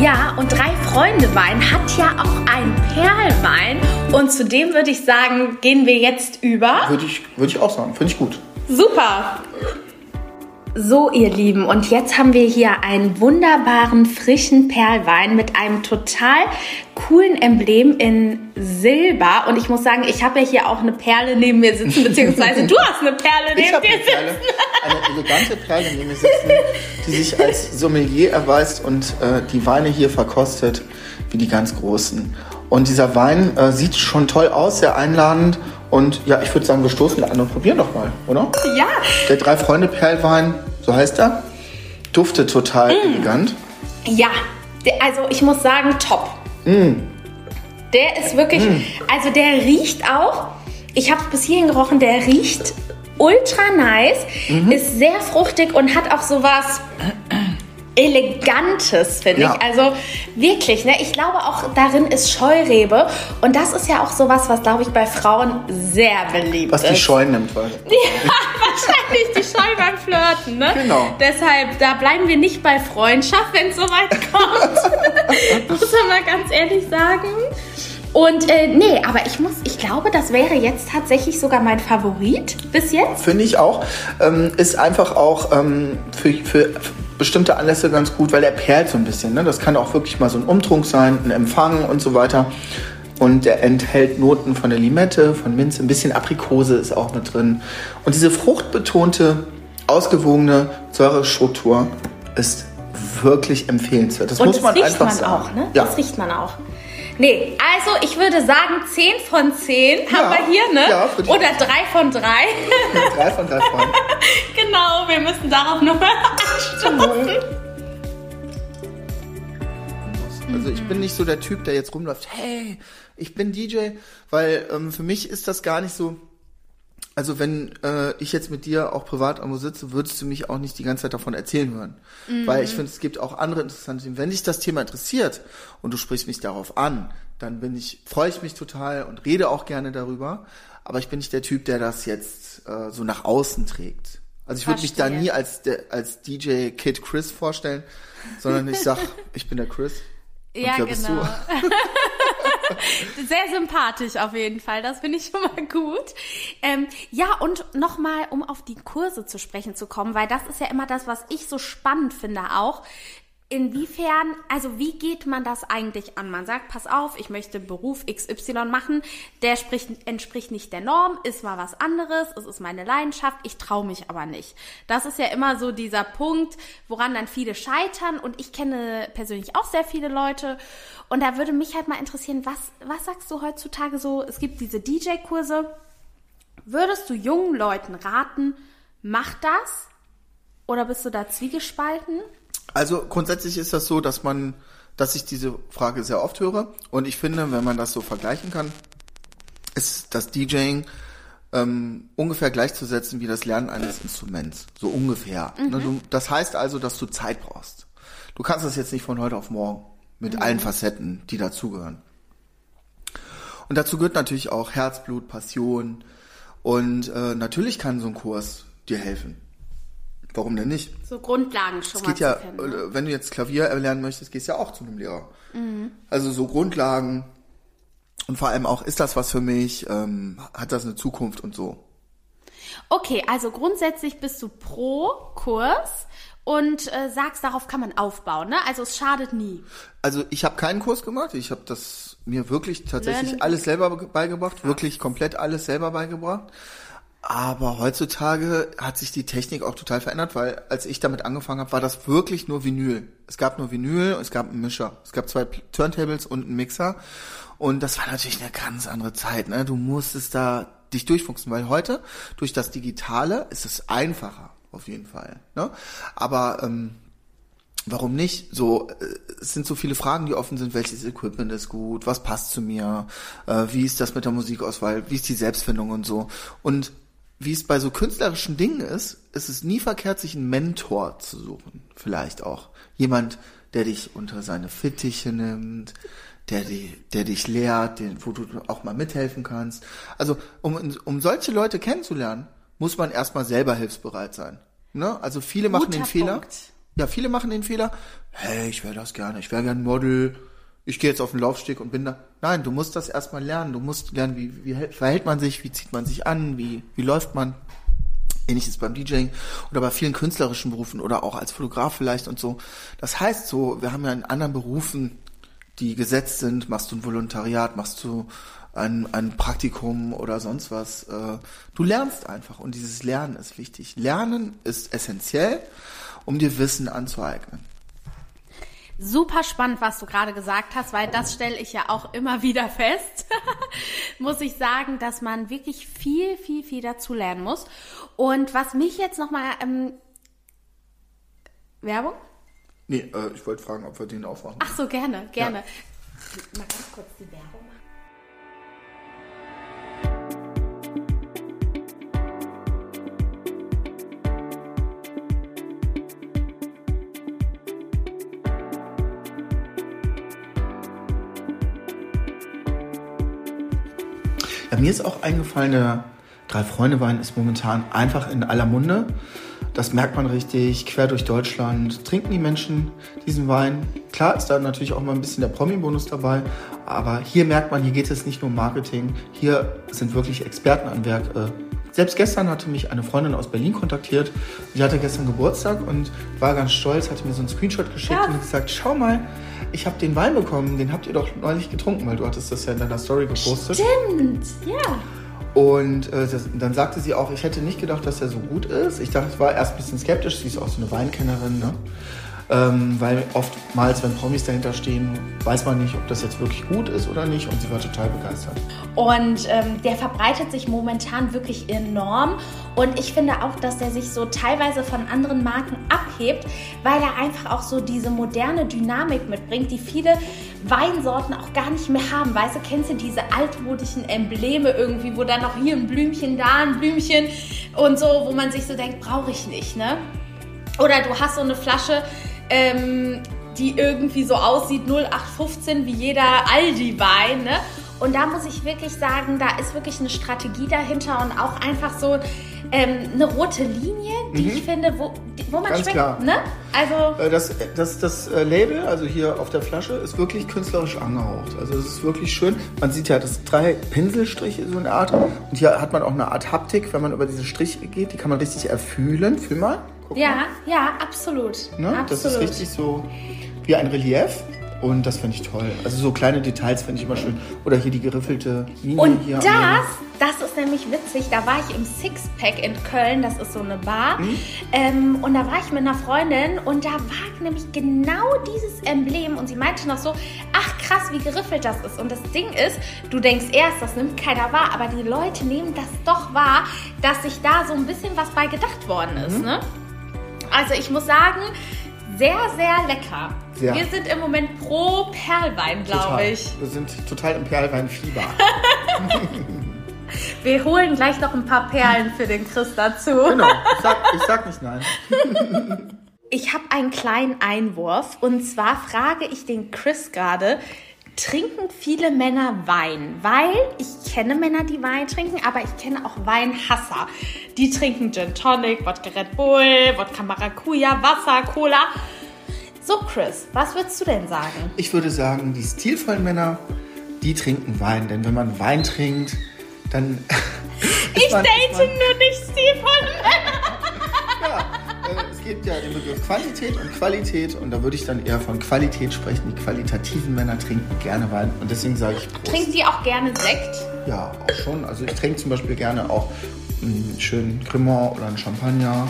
Ja, und drei Freunde Wein hat ja auch einen Perlwein und zu dem würde ich sagen, gehen wir jetzt über. Würde ich, würde ich auch sagen. Finde ich gut. Super. So, ihr Lieben, und jetzt haben wir hier einen wunderbaren, frischen Perlwein mit einem total coolen Emblem in Silber. Und ich muss sagen, ich habe ja hier auch eine Perle neben mir sitzen, beziehungsweise du hast eine Perle Ich neben habe dir eine Perle, sitzen. eine elegante Perle neben mir sitzen, die sich als Sommelier erweist und äh, die Weine hier verkostet, wie die ganz großen. Und dieser Wein äh, sieht schon toll aus, sehr einladend. Und ja, ich würde sagen, wir stoßen an und probieren doch mal, oder? Ja, Der Drei-Freunde-Perlwein, so heißt er, duftet total Mm. elegant. ja. Also ich muss sagen, top. Der ist wirklich, also der riecht auch. Ich habe bis hierhin gerochen, der riecht ultra nice, ist sehr fruchtig und hat auch sowas Elegantes, finde Ja. ich. Also wirklich, ne? Ich glaube auch darin ist Scheurebe und das ist ja auch sowas, was glaube ich bei Frauen sehr beliebt Was ist. die Scheu nimmt, weil. Ja, wahrscheinlich die Scheu beim Flirten, ne? Genau. Deshalb, da bleiben wir nicht bei Freundschaft, wenn es soweit kommt. muss man mal ganz ehrlich sagen. Und äh, nee, aber ich muss, ich glaube, das wäre jetzt tatsächlich sogar mein Favorit bis jetzt. Finde ich auch. Ähm, ist einfach auch ähm, für, für bestimmte Anlässe ganz gut, weil der perlt so ein bisschen. Ne? Das kann auch wirklich mal so ein Umtrunk sein, ein Empfang und so weiter. Und der enthält Noten von der Limette, von Minze, ein bisschen Aprikose ist auch mit drin. Und diese fruchtbetonte, ausgewogene Säurestruktur ist wirklich empfehlenswert. Das Und muss das man riecht einfach man sagen. auch, ne? Ja. Das riecht man auch. Nee, also ich würde sagen 10 von 10 haben Ja, wir hier, ne? ja, würde ich Oder 3 von 3. Drei von drei Freunden. genau, wir müssen darauf nochmal anstoßen. Also ich bin nicht so der Typ, der jetzt rumläuft, hey, ich bin DJ, weil ähm, für mich ist das gar nicht so. Also wenn äh, ich jetzt mit dir auch privat irgendwo sitze, würdest du mich auch nicht die ganze Zeit davon erzählen hören. Weil ich finde, es gibt auch andere interessante Themen. Wenn dich das Thema interessiert und du sprichst mich darauf an, dann bin ich, freue ich mich total und rede auch gerne darüber. Aber ich bin nicht der Typ, der das jetzt äh, so nach außen trägt. Also ich würde mich da nie als, als DJ Kid Chris vorstellen, sondern ich sag, ich bin der Chris. Und Ja, genau. Sehr sympathisch auf jeden Fall, das finde ich schon mal gut. Ähm, ja, und nochmal, um auf die Kurse zu sprechen zu kommen, weil das ist ja immer das, was ich so spannend finde auch. Inwiefern, also wie geht man das eigentlich an? Man sagt, pass auf, ich möchte Beruf XY machen, der spricht, entspricht nicht der Norm, ist mal was anderes, es ist meine Leidenschaft, ich traue mich aber nicht. Das ist ja immer so dieser Punkt, woran dann viele scheitern und ich kenne persönlich auch sehr viele Leute und da würde mich halt mal interessieren, was, was sagst du heutzutage so? Es gibt diese DJ-Kurse. Würdest du jungen Leuten raten, mach das? Oder bist du da zwiegespalten? Also grundsätzlich ist das so, dass man, dass ich diese Frage sehr oft höre und ich finde, wenn man das so vergleichen kann, ist das DJing ähm, ungefähr gleichzusetzen wie das Lernen eines Instruments, so ungefähr. Mhm. Ne, das heißt also, dass du Zeit brauchst. Du kannst das jetzt nicht von heute auf morgen mit mhm. allen Facetten, die dazugehören. Und dazu gehört natürlich auch Herzblut, Passion und äh, natürlich kann so ein Kurs dir helfen. Warum denn nicht? So Grundlagen schon es geht ja, kennen, ne? Äh, wenn du jetzt Klavier erlernen möchtest, gehst du ja auch zu einem Lehrer. Mhm. Also so Grundlagen und vor allem auch, ist das was für mich? Ähm, hat das eine Zukunft und so? Okay, also grundsätzlich bist du pro Kurs und äh, sagst, darauf kann man aufbauen. Ne? Also es schadet nie. Also ich habe keinen Kurs gemacht. Ich habe das mir wirklich tatsächlich Learning alles selber beigebracht, Krass. wirklich komplett alles selber beigebracht. Aber heutzutage hat sich die Technik auch total verändert, weil als ich damit angefangen habe, war das wirklich nur Vinyl. Es gab nur Vinyl es gab einen Mischer. Es gab zwei Turntables und einen Mixer. Und das war natürlich eine ganz andere Zeit. Ne? Du musstest da dich durchfuchsen, weil heute durch das Digitale ist es einfacher, auf jeden Fall. Ne? Aber ähm, warum nicht? So, äh, es sind so viele Fragen, die offen sind. Welches Equipment ist gut? Was passt zu mir? Äh, wie ist das mit der Musikauswahl? Wie ist die Selbstfindung und so? Und wie es bei so künstlerischen Dingen ist, ist es nie verkehrt, sich einen Mentor zu suchen. Vielleicht auch. Jemand, der dich unter seine Fittiche nimmt, der, die, der dich lehrt, den, wo du auch mal mithelfen kannst. Also, um, um solche Leute kennenzulernen, muss man erstmal selber hilfsbereit sein. Ne? Also viele Guter machen den Punkt. Fehler. Ja, viele machen den Fehler. Hey, ich wäre das gerne, ich wäre gern Model ich gehe jetzt auf den Laufsteg und bin da. Nein, du musst das erstmal lernen. Du musst lernen, wie, wie verhält man sich, wie zieht man sich an, wie, wie läuft man. Ähnliches beim DJing oder bei vielen künstlerischen Berufen oder auch als Fotograf vielleicht und so. Das heißt so, wir haben ja in anderen Berufen, die gesetzt sind, machst du ein Volontariat, machst du ein, ein Praktikum oder sonst was. Äh, du lernst einfach und dieses Lernen ist wichtig. Lernen ist essentiell, um dir Wissen anzueignen. Super spannend, was du gerade gesagt hast, weil das stelle ich ja auch immer wieder fest. muss ich sagen, dass man wirklich viel, viel, viel dazu lernen muss. Und was mich jetzt nochmal ähm, Werbung? Nee, äh, ich wollte fragen, ob wir den aufmachen. Ach so, gerne, gerne. Ja. Mal ganz kurz die Werbung. Mir ist auch eingefallen, der Drei-Freunde-Wein ist momentan einfach in aller Munde. Das merkt man richtig, quer durch Deutschland trinken die Menschen diesen Wein. Klar ist da natürlich auch mal ein bisschen der Promi-Bonus dabei, aber hier merkt man, hier geht es nicht nur um Marketing, hier sind wirklich Experten am Werk. Äh, selbst gestern hatte mich eine Freundin aus Berlin kontaktiert. Die hatte gestern Geburtstag und war ganz stolz, hatte mir so einen Screenshot geschickt ja. und gesagt, schau mal, ich habe den Wein bekommen, den habt ihr doch neulich getrunken, weil du hattest das ja in deiner Story gepostet. Stimmt, ja. Und äh, das, dann sagte sie auch, ich hätte nicht gedacht, dass er so gut ist. Ich dachte, ich war erst ein bisschen skeptisch. Sie ist auch so eine Weinkennerin, ne? Ähm, weil oftmals, wenn Promis dahinter stehen, weiß man nicht, ob das jetzt wirklich gut ist oder nicht. Und sie war total begeistert. Und ähm, der verbreitet sich momentan wirklich enorm. Und ich finde auch, dass der sich so teilweise von anderen Marken abhebt, weil er einfach auch so diese moderne Dynamik mitbringt, die viele Weinsorten auch gar nicht mehr haben. Weißt du, kennst du diese altmodischen Embleme irgendwie, wo dann noch hier ein Blümchen, da ein Blümchen und so, wo man sich so denkt, brauche ich nicht, ne? Oder du hast so eine Flasche, ähm, die irgendwie so aussieht 0815 wie jeder Aldi-Wein. Ne? Und da muss ich wirklich sagen, da ist wirklich eine Strategie dahinter und auch einfach so ähm, eine rote Linie, die mhm. ich finde, wo, wo man Ganz schmeckt. Klar. Ne? Also äh, das, das, das äh, Label, also hier auf der Flasche, ist wirklich künstlerisch angehaucht. Also es ist wirklich schön. Man sieht ja, das drei Pinselstriche, so eine Art. Und hier hat man auch eine Art Haptik, wenn man über diese Striche geht. Die kann man richtig erfühlen. Fühl mal Guck Ja, ja, absolut. Ne? absolut. Das ist richtig so wie ein Relief. Und das finde ich toll. Also so kleine Details finde ich immer schön. Oder hier die geriffelte Linie Und hier. das, das ist nämlich witzig, da war ich im Sixpack in Köln, das ist so eine Bar. Mhm. Ähm, und da war ich mit einer Freundin und da war nämlich genau dieses Emblem und sie meinte noch so, ach krass, wie geriffelt das ist. Und das Ding ist, du denkst erst, das nimmt keiner wahr, aber die Leute nehmen das doch wahr, dass sich da so ein bisschen was bei gedacht worden Mhm. ist. Ne? Also ich muss sagen, sehr, sehr lecker. Sehr. Wir sind im Moment pro Perlwein, glaube ich. Wir sind total im Perlweinfieber. Wir holen gleich noch ein paar Perlen für den Chris dazu. genau. Ich sag, ich sag nicht nein. Ich habe einen kleinen Einwurf und zwar frage ich den Chris gerade, trinken viele Männer Wein? Weil ich kenne Männer, die Wein trinken, aber ich kenne auch Weinhasser. Die trinken Gin Tonic, Wodka Red Bull, Wodka Maracuja, Wasser, Cola. So Chris, was würdest du denn sagen? Ich würde sagen, die stilvollen Männer, die trinken Wein. Denn wenn man Wein trinkt, dann. Ich man- date man- nur nicht stilvolle Männer. Ja, gibt ja den Begriff Quantität und Qualität und da würde ich dann eher von Qualität sprechen. Die qualitativen Männer trinken gerne Wein und deswegen sage ich Prost. Trinken die auch gerne Sekt? Ja, auch schon. Also ich trinke zum Beispiel gerne auch einen schönen Cremant oder einen Champagner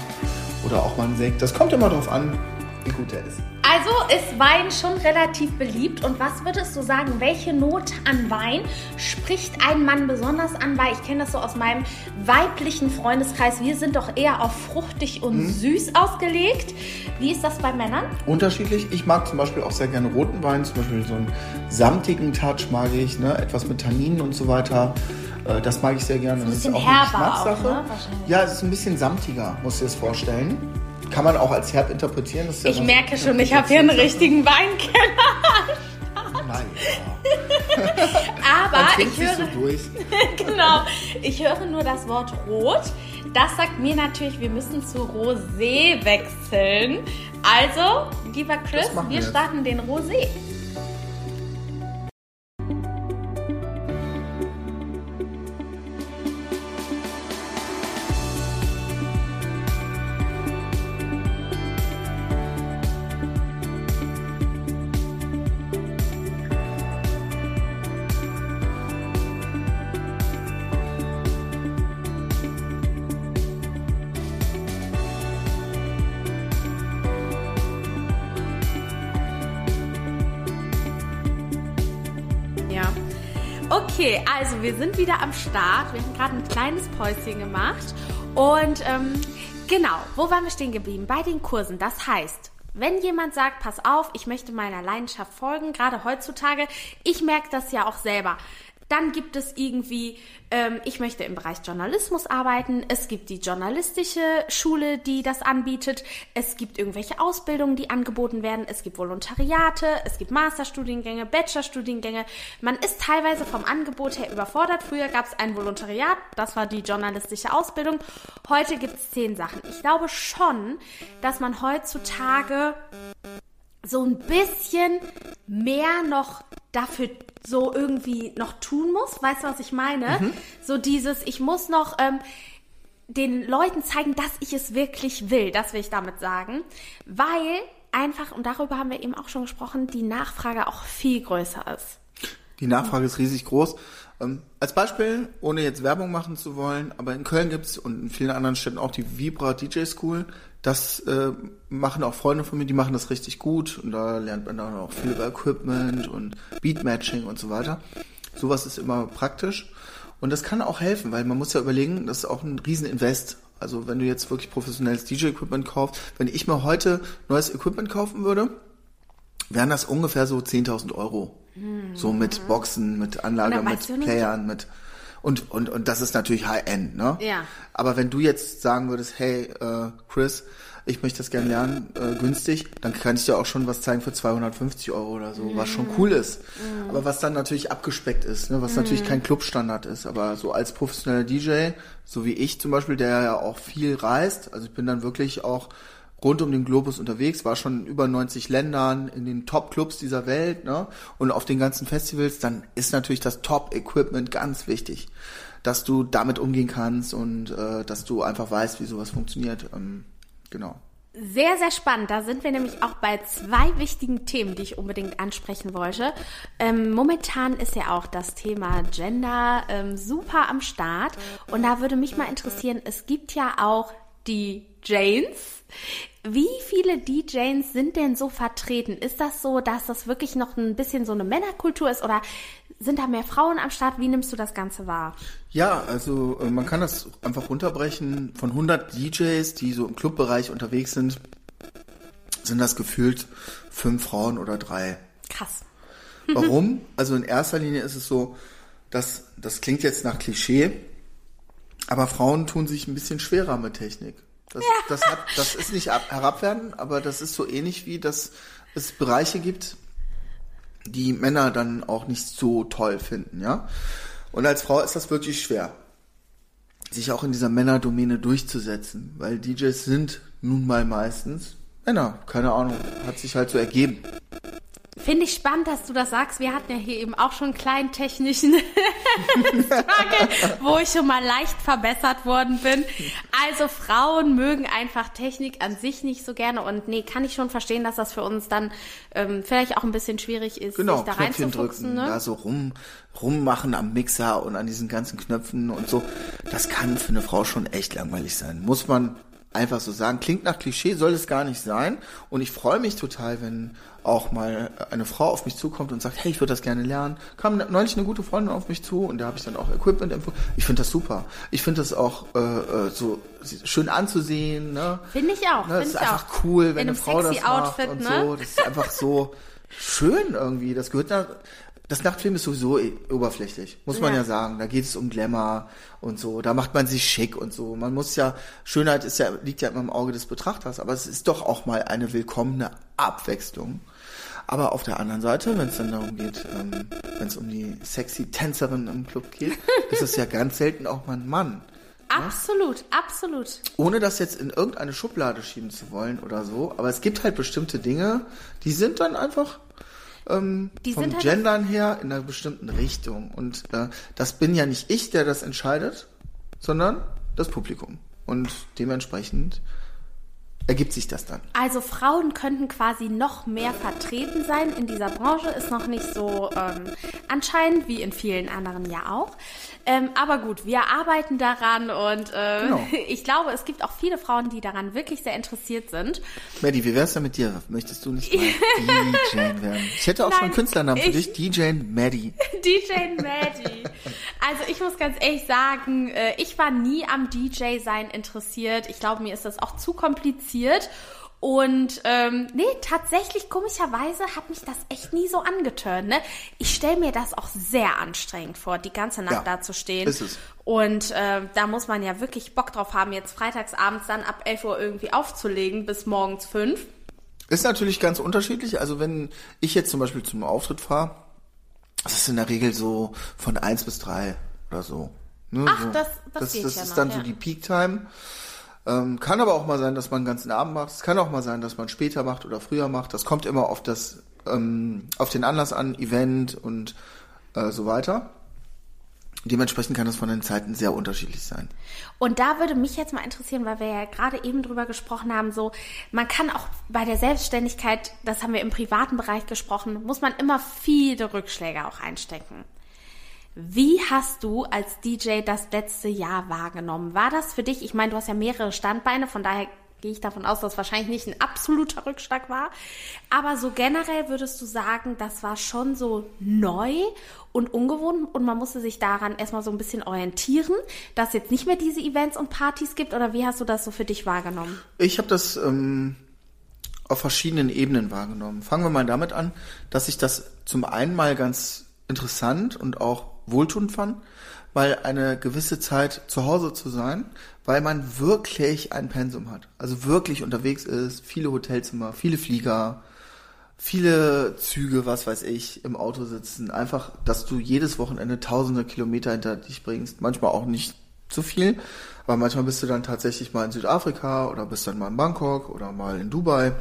oder auch mal einen Sekt. Das kommt immer drauf an, wie gut der ist. Also ist Wein schon relativ beliebt. Und was würdest du sagen, welche Note an Wein spricht ein Mann besonders an? Weil ich kenne das so aus meinem weiblichen Freundeskreis. Wir sind doch eher auf fruchtig und Mhm. süß ausgelegt. Wie ist das bei Männern? Unterschiedlich. Ich mag zum Beispiel auch sehr gerne roten Wein, zum Beispiel so einen samtigen Touch mag ich, ne? etwas mit Tanninen und so weiter. Äh, Das mag ich sehr gerne. ein das ist auch eine herber auch, Geschmackssache. ne? Ja, es ist ein bisschen samtiger, musst du dir das vorstellen. Kann man auch als herb interpretieren. Das ist ja Ich merke schon, ich habe hier einen richtigen Weinkenner. Nein, Aber ich höre, so genau, ich höre nur das Wort rot. Das sagt mir natürlich, wir müssen zu Rosé wechseln. Also, lieber Chris, wir wir starten den Rosé. Okay, also wir sind wieder am Start. Wir haben gerade ein kleines Päuschen gemacht. Und ähm, genau, wo waren wir stehen geblieben? Bei den Kursen. Das heißt, wenn jemand sagt, pass auf, ich möchte meiner Leidenschaft folgen, gerade heutzutage, ich merke das ja auch selber. Dann gibt es irgendwie, ähm, ich möchte im Bereich Journalismus arbeiten. Es gibt die journalistische Schule, die das anbietet. Es gibt irgendwelche Ausbildungen, die angeboten werden. Es gibt Volontariate, es gibt Masterstudiengänge, Bachelorstudiengänge. Man ist teilweise vom Angebot her überfordert. Früher gab es ein Volontariat, das war die journalistische Ausbildung. Heute gibt es zehn Sachen. Ich glaube schon, dass man heutzutage so ein bisschen mehr noch dafür so irgendwie noch tun muss. Weißt du, was ich meine? So dieses, ich muss noch ähm, den Leuten zeigen, dass ich es wirklich will. Das will ich damit sagen. Weil einfach, und darüber haben wir eben auch schon gesprochen, die Nachfrage auch viel größer ist. Die Nachfrage ist riesig groß. Ähm, als Beispiel, ohne jetzt Werbung machen zu wollen, aber in Köln gibt's und in vielen anderen Städten auch die Vibra DJ School. Das äh, machen auch Freunde von mir, die machen das richtig gut und da lernt man dann auch viel über Equipment und Beatmatching und so weiter. Sowas ist immer praktisch und das kann auch helfen, weil man muss ja überlegen, das ist auch ein Rieseninvest. Also wenn du jetzt wirklich professionelles DJ-Equipment kaufst, wenn ich mir heute neues Equipment kaufen würde, wären das ungefähr so 10.000 Euro. So mit Boxen, mit Anlage, mit Playern, mit und, und, und das ist natürlich High-End, ne? Ja. Aber wenn du jetzt sagen würdest, hey, äh, Chris, ich möchte das gerne lernen, äh, günstig, dann kann ich dir auch schon was zeigen für 250 Euro oder so, was schon cool ist. Aber was dann natürlich abgespeckt ist, ne? was natürlich kein Clubstandard ist. Aber so als professioneller DJ, so wie ich zum Beispiel, der ja auch viel reist, also ich bin dann wirklich auch rund um den Globus unterwegs, war schon in über 90 Ländern, in den Top-Clubs dieser Welt, ne? Und auf den ganzen Festivals, dann ist natürlich das Top-Equipment ganz wichtig, dass du damit umgehen kannst und äh, dass du einfach weißt, wie sowas funktioniert. Ähm, genau. Sehr, sehr spannend. Da sind wir nämlich auch bei zwei wichtigen Themen, die ich unbedingt ansprechen wollte. Ähm, momentan ist ja auch das Thema Gender ähm, super am Start. Und da würde mich mal interessieren, es gibt ja auch die Janes. Wie viele DJs sind denn so vertreten? Ist das so, dass das wirklich noch ein bisschen so eine Männerkultur ist oder sind da mehr Frauen am Start? Wie nimmst du das Ganze wahr? Ja, also äh, man kann das einfach runterbrechen. Von 100 DJs, die so im Clubbereich unterwegs sind, sind das gefühlt fünf Frauen oder drei. Krass. Warum? Also in erster Linie ist es so, dass das klingt jetzt nach Klischee, aber Frauen tun sich ein bisschen schwerer mit Technik. Das, ja. das, hat, das ist nicht herabwerden, aber das ist so ähnlich wie, dass es Bereiche gibt, die Männer dann auch nicht so toll finden, ja. Und als Frau ist das wirklich schwer, sich auch in dieser Männerdomäne durchzusetzen, weil DJs sind nun mal meistens Männer. Keine Ahnung, hat sich halt so ergeben. Finde ich spannend, dass du das sagst. Wir hatten ja hier eben auch schon einen kleinen technischen Struggle, wo ich schon mal leicht verbessert worden bin. Also Frauen mögen einfach Technik an sich nicht so gerne und nee, kann ich schon verstehen, dass das für uns dann ähm, vielleicht auch ein bisschen schwierig ist, genau, sich da drücken, ne? da so rum rummachen am Mixer und an diesen ganzen Knöpfen und so. Das kann für eine Frau schon echt langweilig sein. Muss man einfach so sagen. Klingt nach Klischee, soll es gar nicht sein. Und ich freue mich total, wenn auch mal eine Frau auf mich zukommt und sagt, hey, ich würde das gerne lernen. Kam neulich eine gute Freundin auf mich zu und da habe ich dann auch Equipment empfohlen. Ich finde das super. Ich finde das auch äh, äh so schön anzusehen. Ne? Finde ich auch. Ne? Das ist einfach auch. cool, wenn eine Frau das macht und ne? so. Das ist einfach so schön irgendwie. Das gehört nach, das Nachtfilm ist sowieso oberflächlich, muss man ja. ja sagen. Da geht es um Glamour und so. Da macht man sich schick und so. Man muss ja, Schönheit ist ja, liegt ja immer im Auge des Betrachters, aber es ist doch auch mal eine willkommene Abwechslung. Aber auf der anderen Seite, wenn es dann darum geht, ähm, wenn es um die sexy Tänzerin im Club geht, ist es ja ganz selten auch mal ein Mann. Absolut, ja? absolut. Ohne das jetzt in irgendeine Schublade schieben zu wollen oder so, aber es gibt halt bestimmte Dinge, die sind dann einfach ähm, vom halt Gendern her in einer bestimmten Richtung. Und äh, das bin ja nicht ich, der das entscheidet, sondern das Publikum. Und dementsprechend ergibt sich das dann. Also Frauen könnten quasi noch mehr vertreten sein in dieser Branche, ist noch nicht so ähm, anscheinend wie in vielen anderen ja auch. Ähm, aber gut, wir arbeiten daran und äh, genau. ich glaube, es gibt auch viele Frauen, die daran wirklich sehr interessiert sind. Maddie, wie wär's denn mit dir? Möchtest du nicht mal DJ werden? Ich hätte auch Nein, schon einen Künstlernamen für dich, DJ Maddie. DJ Maddie. Also ich muss ganz ehrlich sagen, äh, ich war nie am DJ sein interessiert. Ich glaube, mir ist das auch zu kompliziert. Und ähm, nee, tatsächlich, komischerweise hat mich das echt nie so angetönt. Ne? Ich stelle mir das auch sehr anstrengend vor, die ganze Nacht ja, da zu stehen. Ist es. Und äh, da muss man ja wirklich Bock drauf haben, jetzt freitagsabends dann ab 11 Uhr irgendwie aufzulegen bis morgens 5. Ist natürlich ganz unterschiedlich. Also wenn ich jetzt zum Beispiel zum Auftritt fahre, das ist in der Regel so von 1 bis 3 oder so. Ne? Ach, so. das, das, das, geht das ja ist noch, dann ja. so die Peak Time. Ähm, kann aber auch mal sein, dass man einen ganzen Abend macht. Es kann auch mal sein, dass man später macht oder früher macht. Das kommt immer auf das, ähm, auf den Anlass an, Event und äh, so weiter. Dementsprechend kann das von den Zeiten sehr unterschiedlich sein. Und da würde mich jetzt mal interessieren, weil wir ja gerade eben drüber gesprochen haben, so, man kann auch bei der Selbstständigkeit, das haben wir im privaten Bereich gesprochen, muss man immer viele Rückschläge auch einstecken. Wie hast du als DJ das letzte Jahr wahrgenommen? War das für dich, ich meine, du hast ja mehrere Standbeine, von daher gehe ich davon aus, dass es wahrscheinlich nicht ein absoluter Rückschlag war. Aber so generell würdest du sagen, das war schon so neu und ungewohnt und man musste sich daran erstmal so ein bisschen orientieren, dass es jetzt nicht mehr diese Events und Partys gibt oder wie hast du das so für dich wahrgenommen? Ich habe das ähm, auf verschiedenen Ebenen wahrgenommen. Fangen wir mal damit an, dass ich das zum einen mal ganz interessant und auch wohltuend fand, weil eine gewisse Zeit zu Hause zu sein, weil man wirklich ein Pensum hat. Also wirklich unterwegs ist, viele Hotelzimmer, viele Flieger, viele Züge, was weiß ich, im Auto sitzen. Einfach, dass du jedes Wochenende tausende Kilometer hinter dich bringst. Manchmal auch nicht zu viel, aber manchmal bist du dann tatsächlich mal in Südafrika oder bist dann mal in Bangkok oder mal in Dubai,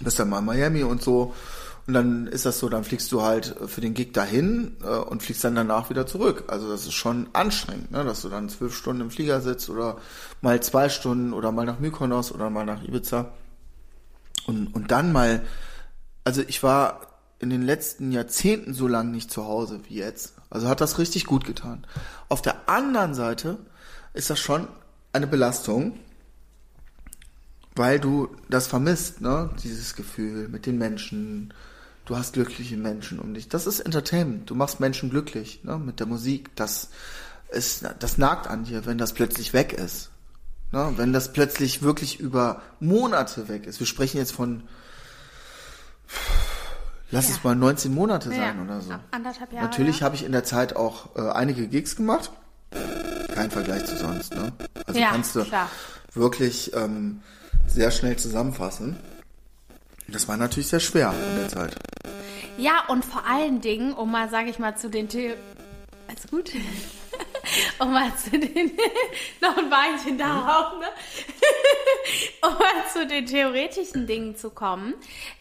bist dann mal in Miami und so Und dann ist das so, dann fliegst du halt für den Gig dahin äh, und fliegst dann danach wieder zurück. Also das ist schon anstrengend, ne? dass du dann zwölf Stunden im Flieger sitzt oder mal zwei Stunden oder mal nach Mykonos oder mal nach Ibiza. Und, und dann mal, also ich war in den letzten Jahrzehnten so lange nicht zu Hause wie jetzt. Also hat das richtig gut getan. Auf der anderen Seite ist das schon eine Belastung, weil du das vermisst, ne? Dieses Gefühl mit den Menschen. Du hast glückliche Menschen um dich. Das ist Entertainment. Du machst Menschen glücklich, ne? Mit der Musik. Das ist, das nagt an dir, wenn das plötzlich weg ist. Ne? Wenn das plötzlich wirklich über Monate weg ist. Wir sprechen jetzt von, lass ja. es mal 19 Monate sein ja. oder so. Anderthalb Jahre. Natürlich ja. habe ich in der Zeit auch äh, einige Gigs gemacht. Kein Vergleich zu sonst, ne? Also kannst du klar. wirklich ähm, sehr schnell zusammenfassen. Das war natürlich sehr schwer in der Zeit. Ja, und vor allen Dingen, um mal, sage ich mal, zu den The Alles gut? um mal zu den, noch ein Weinchen da mhm. auch, ne? um mal zu den theoretischen Dingen zu kommen,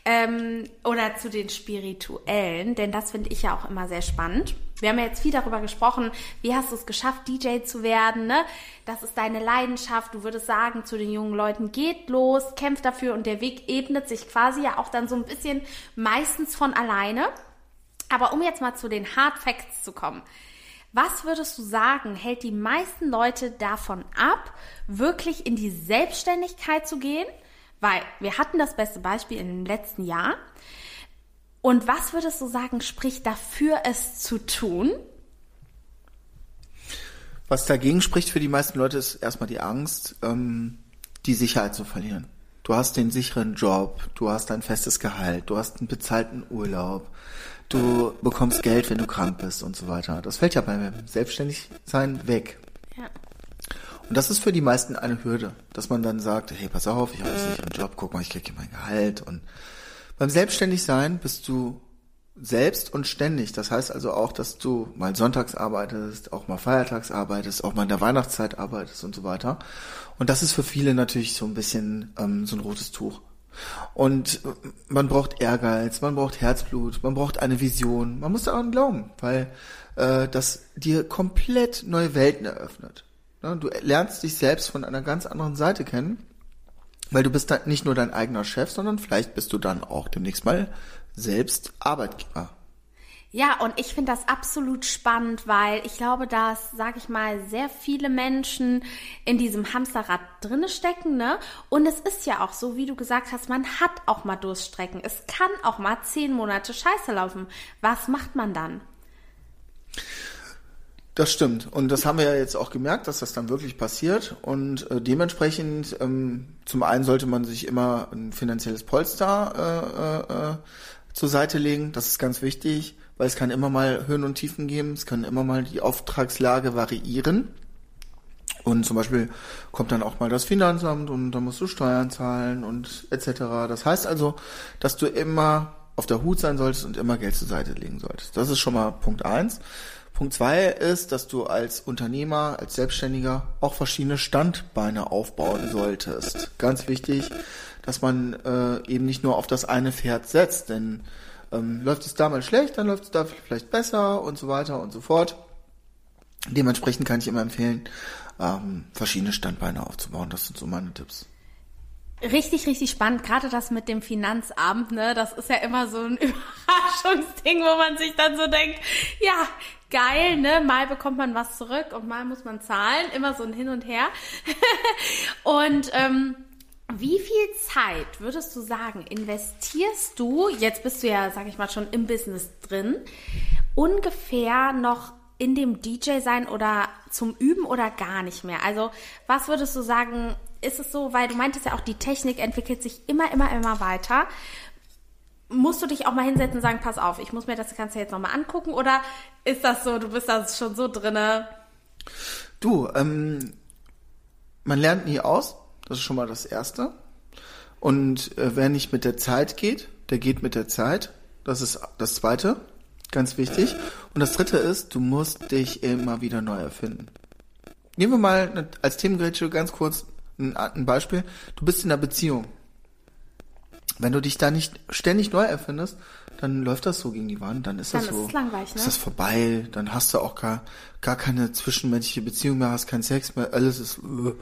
ähm, oder zu den spirituellen, denn das finde ich ja auch immer sehr spannend. Wir haben ja jetzt viel darüber gesprochen, wie hast du es geschafft, DJ zu werden, ne? Das ist deine Leidenschaft. Du würdest sagen zu den jungen Leuten, geht los, kämpft dafür und der Weg ebnet sich quasi ja auch dann so ein bisschen meistens von alleine. Aber um jetzt mal zu den Hard Facts zu kommen. Was würdest du sagen, hält die meisten Leute davon ab, wirklich in die Selbstständigkeit zu gehen? Weil wir hatten das beste Beispiel dem letzten Jahr. Und was würdest du sagen, spricht dafür, es zu tun? Was dagegen spricht für die meisten Leute, ist erstmal die Angst, ähm, die Sicherheit zu verlieren. Du hast den sicheren Job, du hast ein festes Gehalt, du hast einen bezahlten Urlaub, du bekommst Geld, wenn du krank bist und so weiter. Das fällt ja beim Selbstständigsein weg. Ja. Und das ist für die meisten eine Hürde, dass man dann sagt, hey, pass auf, ich habe einen sicheren Job, guck mal, ich kriege hier mein Gehalt. Und beim Selbstständigsein bist du selbst und ständig. Das heißt also auch, dass du mal sonntags arbeitest, auch mal feiertags arbeitest, auch mal in der Weihnachtszeit arbeitest und so weiter. Und das ist für viele natürlich so ein bisschen ähm, so ein rotes Tuch. Und man braucht Ehrgeiz, man braucht Herzblut, man braucht eine Vision. Man muss daran glauben, weil äh, das dir komplett neue Welten eröffnet. Du lernst dich selbst von einer ganz anderen Seite kennen, weil du bist dann nicht nur dein eigener Chef, sondern vielleicht bist du dann auch demnächst mal selbst Arbeitgeber. Ja, und ich finde das absolut spannend, weil ich glaube, dass, sag ich mal, sehr viele Menschen in diesem Hamsterrad drinne stecken, ne? Und es ist ja auch so, wie du gesagt hast, man hat auch mal Durststrecken. Es kann auch mal zehn Monate Scheiße laufen. Was macht man dann? Das stimmt. Und das haben wir ja jetzt auch gemerkt, dass das dann wirklich passiert. Und äh, dementsprechend, ähm, zum einen sollte man sich immer ein finanzielles Polster äh, äh, zur Seite legen. Das ist ganz wichtig weil es kann immer mal Höhen und Tiefen geben, es kann immer mal die Auftragslage variieren. Und zum Beispiel kommt dann auch mal das Finanzamt und dann musst du Steuern zahlen und etc. Das heißt also, dass du immer auf der Hut sein solltest und immer Geld zur Seite legen solltest. Das ist schon mal Punkt eins. Punkt zwei ist, dass du als Unternehmer, als Selbstständiger auch verschiedene Standbeine aufbauen solltest. Ganz wichtig, dass man äh, eben nicht nur auf das eine Pferd setzt, denn ähm, läuft es da mal schlecht, dann läuft es da vielleicht besser und so weiter und so fort. Dementsprechend kann ich immer empfehlen, ähm, verschiedene Standbeine aufzubauen. Das sind so meine Tipps. Richtig, richtig spannend. Gerade das mit dem Finanzamt, ne? Das ist ja immer so ein Überraschungsding, wo man sich dann so denkt, ja, geil, ne? Mal bekommt man was zurück und mal muss man zahlen. Immer so ein Hin und Her. und ähm, wie viel Zeit würdest du sagen, investierst du, jetzt bist du ja, sag ich mal, schon im Business drin, ungefähr noch in dem DJ sein oder zum Üben oder gar nicht mehr? Also, was würdest du sagen, ist es so, weil du meintest ja auch, die Technik entwickelt sich immer, immer, immer weiter. Musst du dich auch mal hinsetzen und sagen, pass auf, ich muss mir das Ganze jetzt nochmal angucken oder ist das so, du bist da schon so drinne? Du, ähm, man lernt nie aus das ist schon mal das Erste. Und äh, wer nicht mit der Zeit geht, der geht mit der Zeit. Das ist das Zweite. Ganz wichtig. Und das Dritte ist, du musst dich immer wieder neu erfinden. Nehmen wir mal als Themengrätsche ganz kurz ein, ein Beispiel. Du bist in einer Beziehung. Wenn du dich da nicht ständig neu erfindest, dann läuft das so gegen die Wand, dann ist Dann das ist so. langweilig, ne? Ist das vorbei, dann hast du auch gar, gar keine zwischenmenschliche Beziehung mehr, hast keinen Sex mehr, alles ist äh,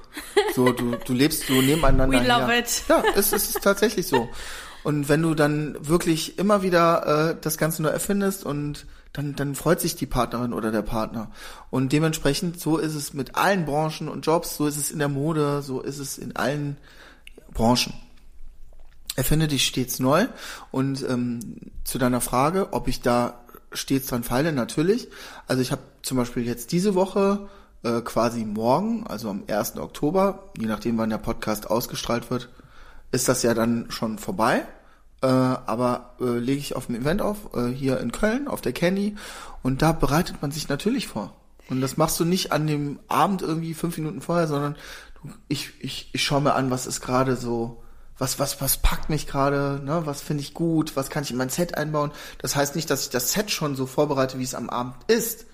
so, du, du lebst so nebeneinander. We love her. it. Ja, es, es ist tatsächlich so. Und wenn du dann wirklich immer wieder äh, das Ganze neu erfindest und dann, dann freut sich die Partnerin oder der Partner. Und dementsprechend, so ist es mit allen Branchen und Jobs, so ist es in der Mode, so ist es in allen Branchen. Erfinde dich stets neu. Und ähm, zu deiner Frage, ob ich da stets dran feile, natürlich. Also ich habe zum Beispiel jetzt diese Woche äh, quasi morgen, also am 1. Oktober, je nachdem wann der Podcast ausgestrahlt wird, ist das ja dann schon vorbei. Äh, aber äh, lege ich auf dem Event auf, äh, hier in Köln, auf der Candy. Und da bereitet man sich natürlich vor. Und das machst du nicht an dem Abend irgendwie fünf Minuten vorher, sondern ich, ich, ich schaue mir an, was ist gerade so, was, was, was packt mich gerade, ne, was finde ich gut, was kann ich in mein Set einbauen. Das heißt nicht, dass ich das Set schon so vorbereite, wie es am Abend ist,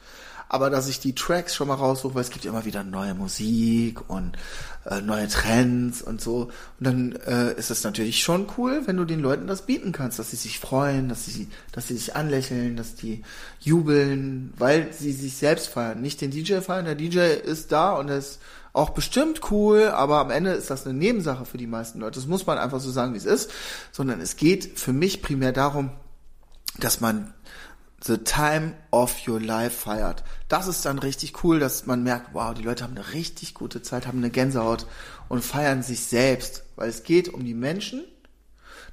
aber dass ich die Tracks schon mal raussuche, weil es gibt immer wieder neue Musik und äh, neue Trends und so. Und dann äh, ist es natürlich schon cool, wenn du den Leuten das bieten kannst, dass sie sich freuen, dass sie, dass sie sich anlächeln, dass die jubeln, weil sie sich selbst feiern, nicht den DJ feiern. Der DJ ist da und er ist auch bestimmt cool, aber am Ende ist das eine Nebensache für die meisten Leute. Das muss man einfach so sagen, wie es ist, sondern es geht für mich primär darum, dass man the time of your life feiert. Das ist dann richtig cool, dass man merkt, wow, die Leute haben eine richtig gute Zeit, haben eine Gänsehaut und feiern sich selbst, weil es geht um die Menschen.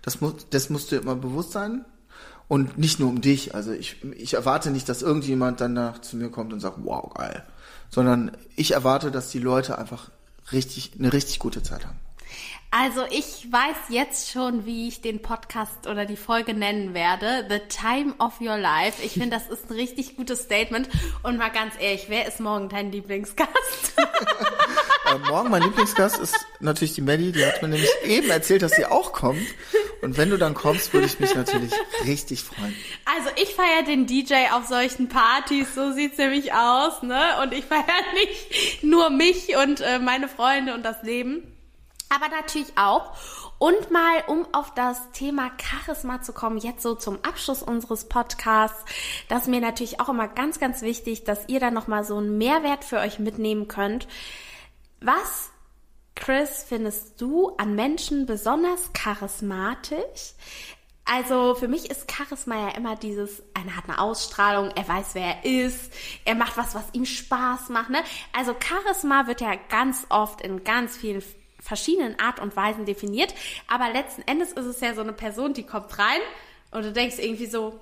Das muss, das musst du immer bewusst sein. Und nicht nur um dich. Also ich, ich erwarte nicht, dass irgendjemand danach zu mir kommt und sagt, wow, geil. Sondern ich erwarte, dass die Leute einfach richtig, eine richtig gute Zeit haben. Also ich weiß jetzt schon, wie ich den Podcast oder die Folge nennen werde. The Time of Your Life. Ich finde, das ist ein richtig gutes Statement. Und mal ganz ehrlich, wer ist morgen dein Lieblingsgast? Äh, morgen mein Lieblingsgast ist natürlich die Maddie. Die hat mir nämlich eben erzählt, dass sie auch kommt. Und wenn du dann kommst, würde ich mich natürlich richtig freuen. Also ich feiere den DJ auf solchen Partys, so sieht's nämlich aus, ne? Und ich feiere nicht nur mich und äh, meine Freunde und das Leben, aber natürlich auch. Und mal, um auf das Thema Charisma zu kommen, jetzt so zum Abschluss unseres Podcasts, das ist mir natürlich auch immer ganz, ganz wichtig, dass ihr da nochmal so einen Mehrwert für euch mitnehmen könnt. Was Chris, findest du an Menschen besonders charismatisch? Also für mich ist Charisma ja immer dieses, einer hat eine Ausstrahlung, er weiß, wer er ist, er macht was, was ihm Spaß macht. Ne? Also Charisma wird ja ganz oft in ganz vielen verschiedenen Art und Weisen definiert, aber letzten Endes ist es ja so eine Person, die kommt rein und du denkst irgendwie so,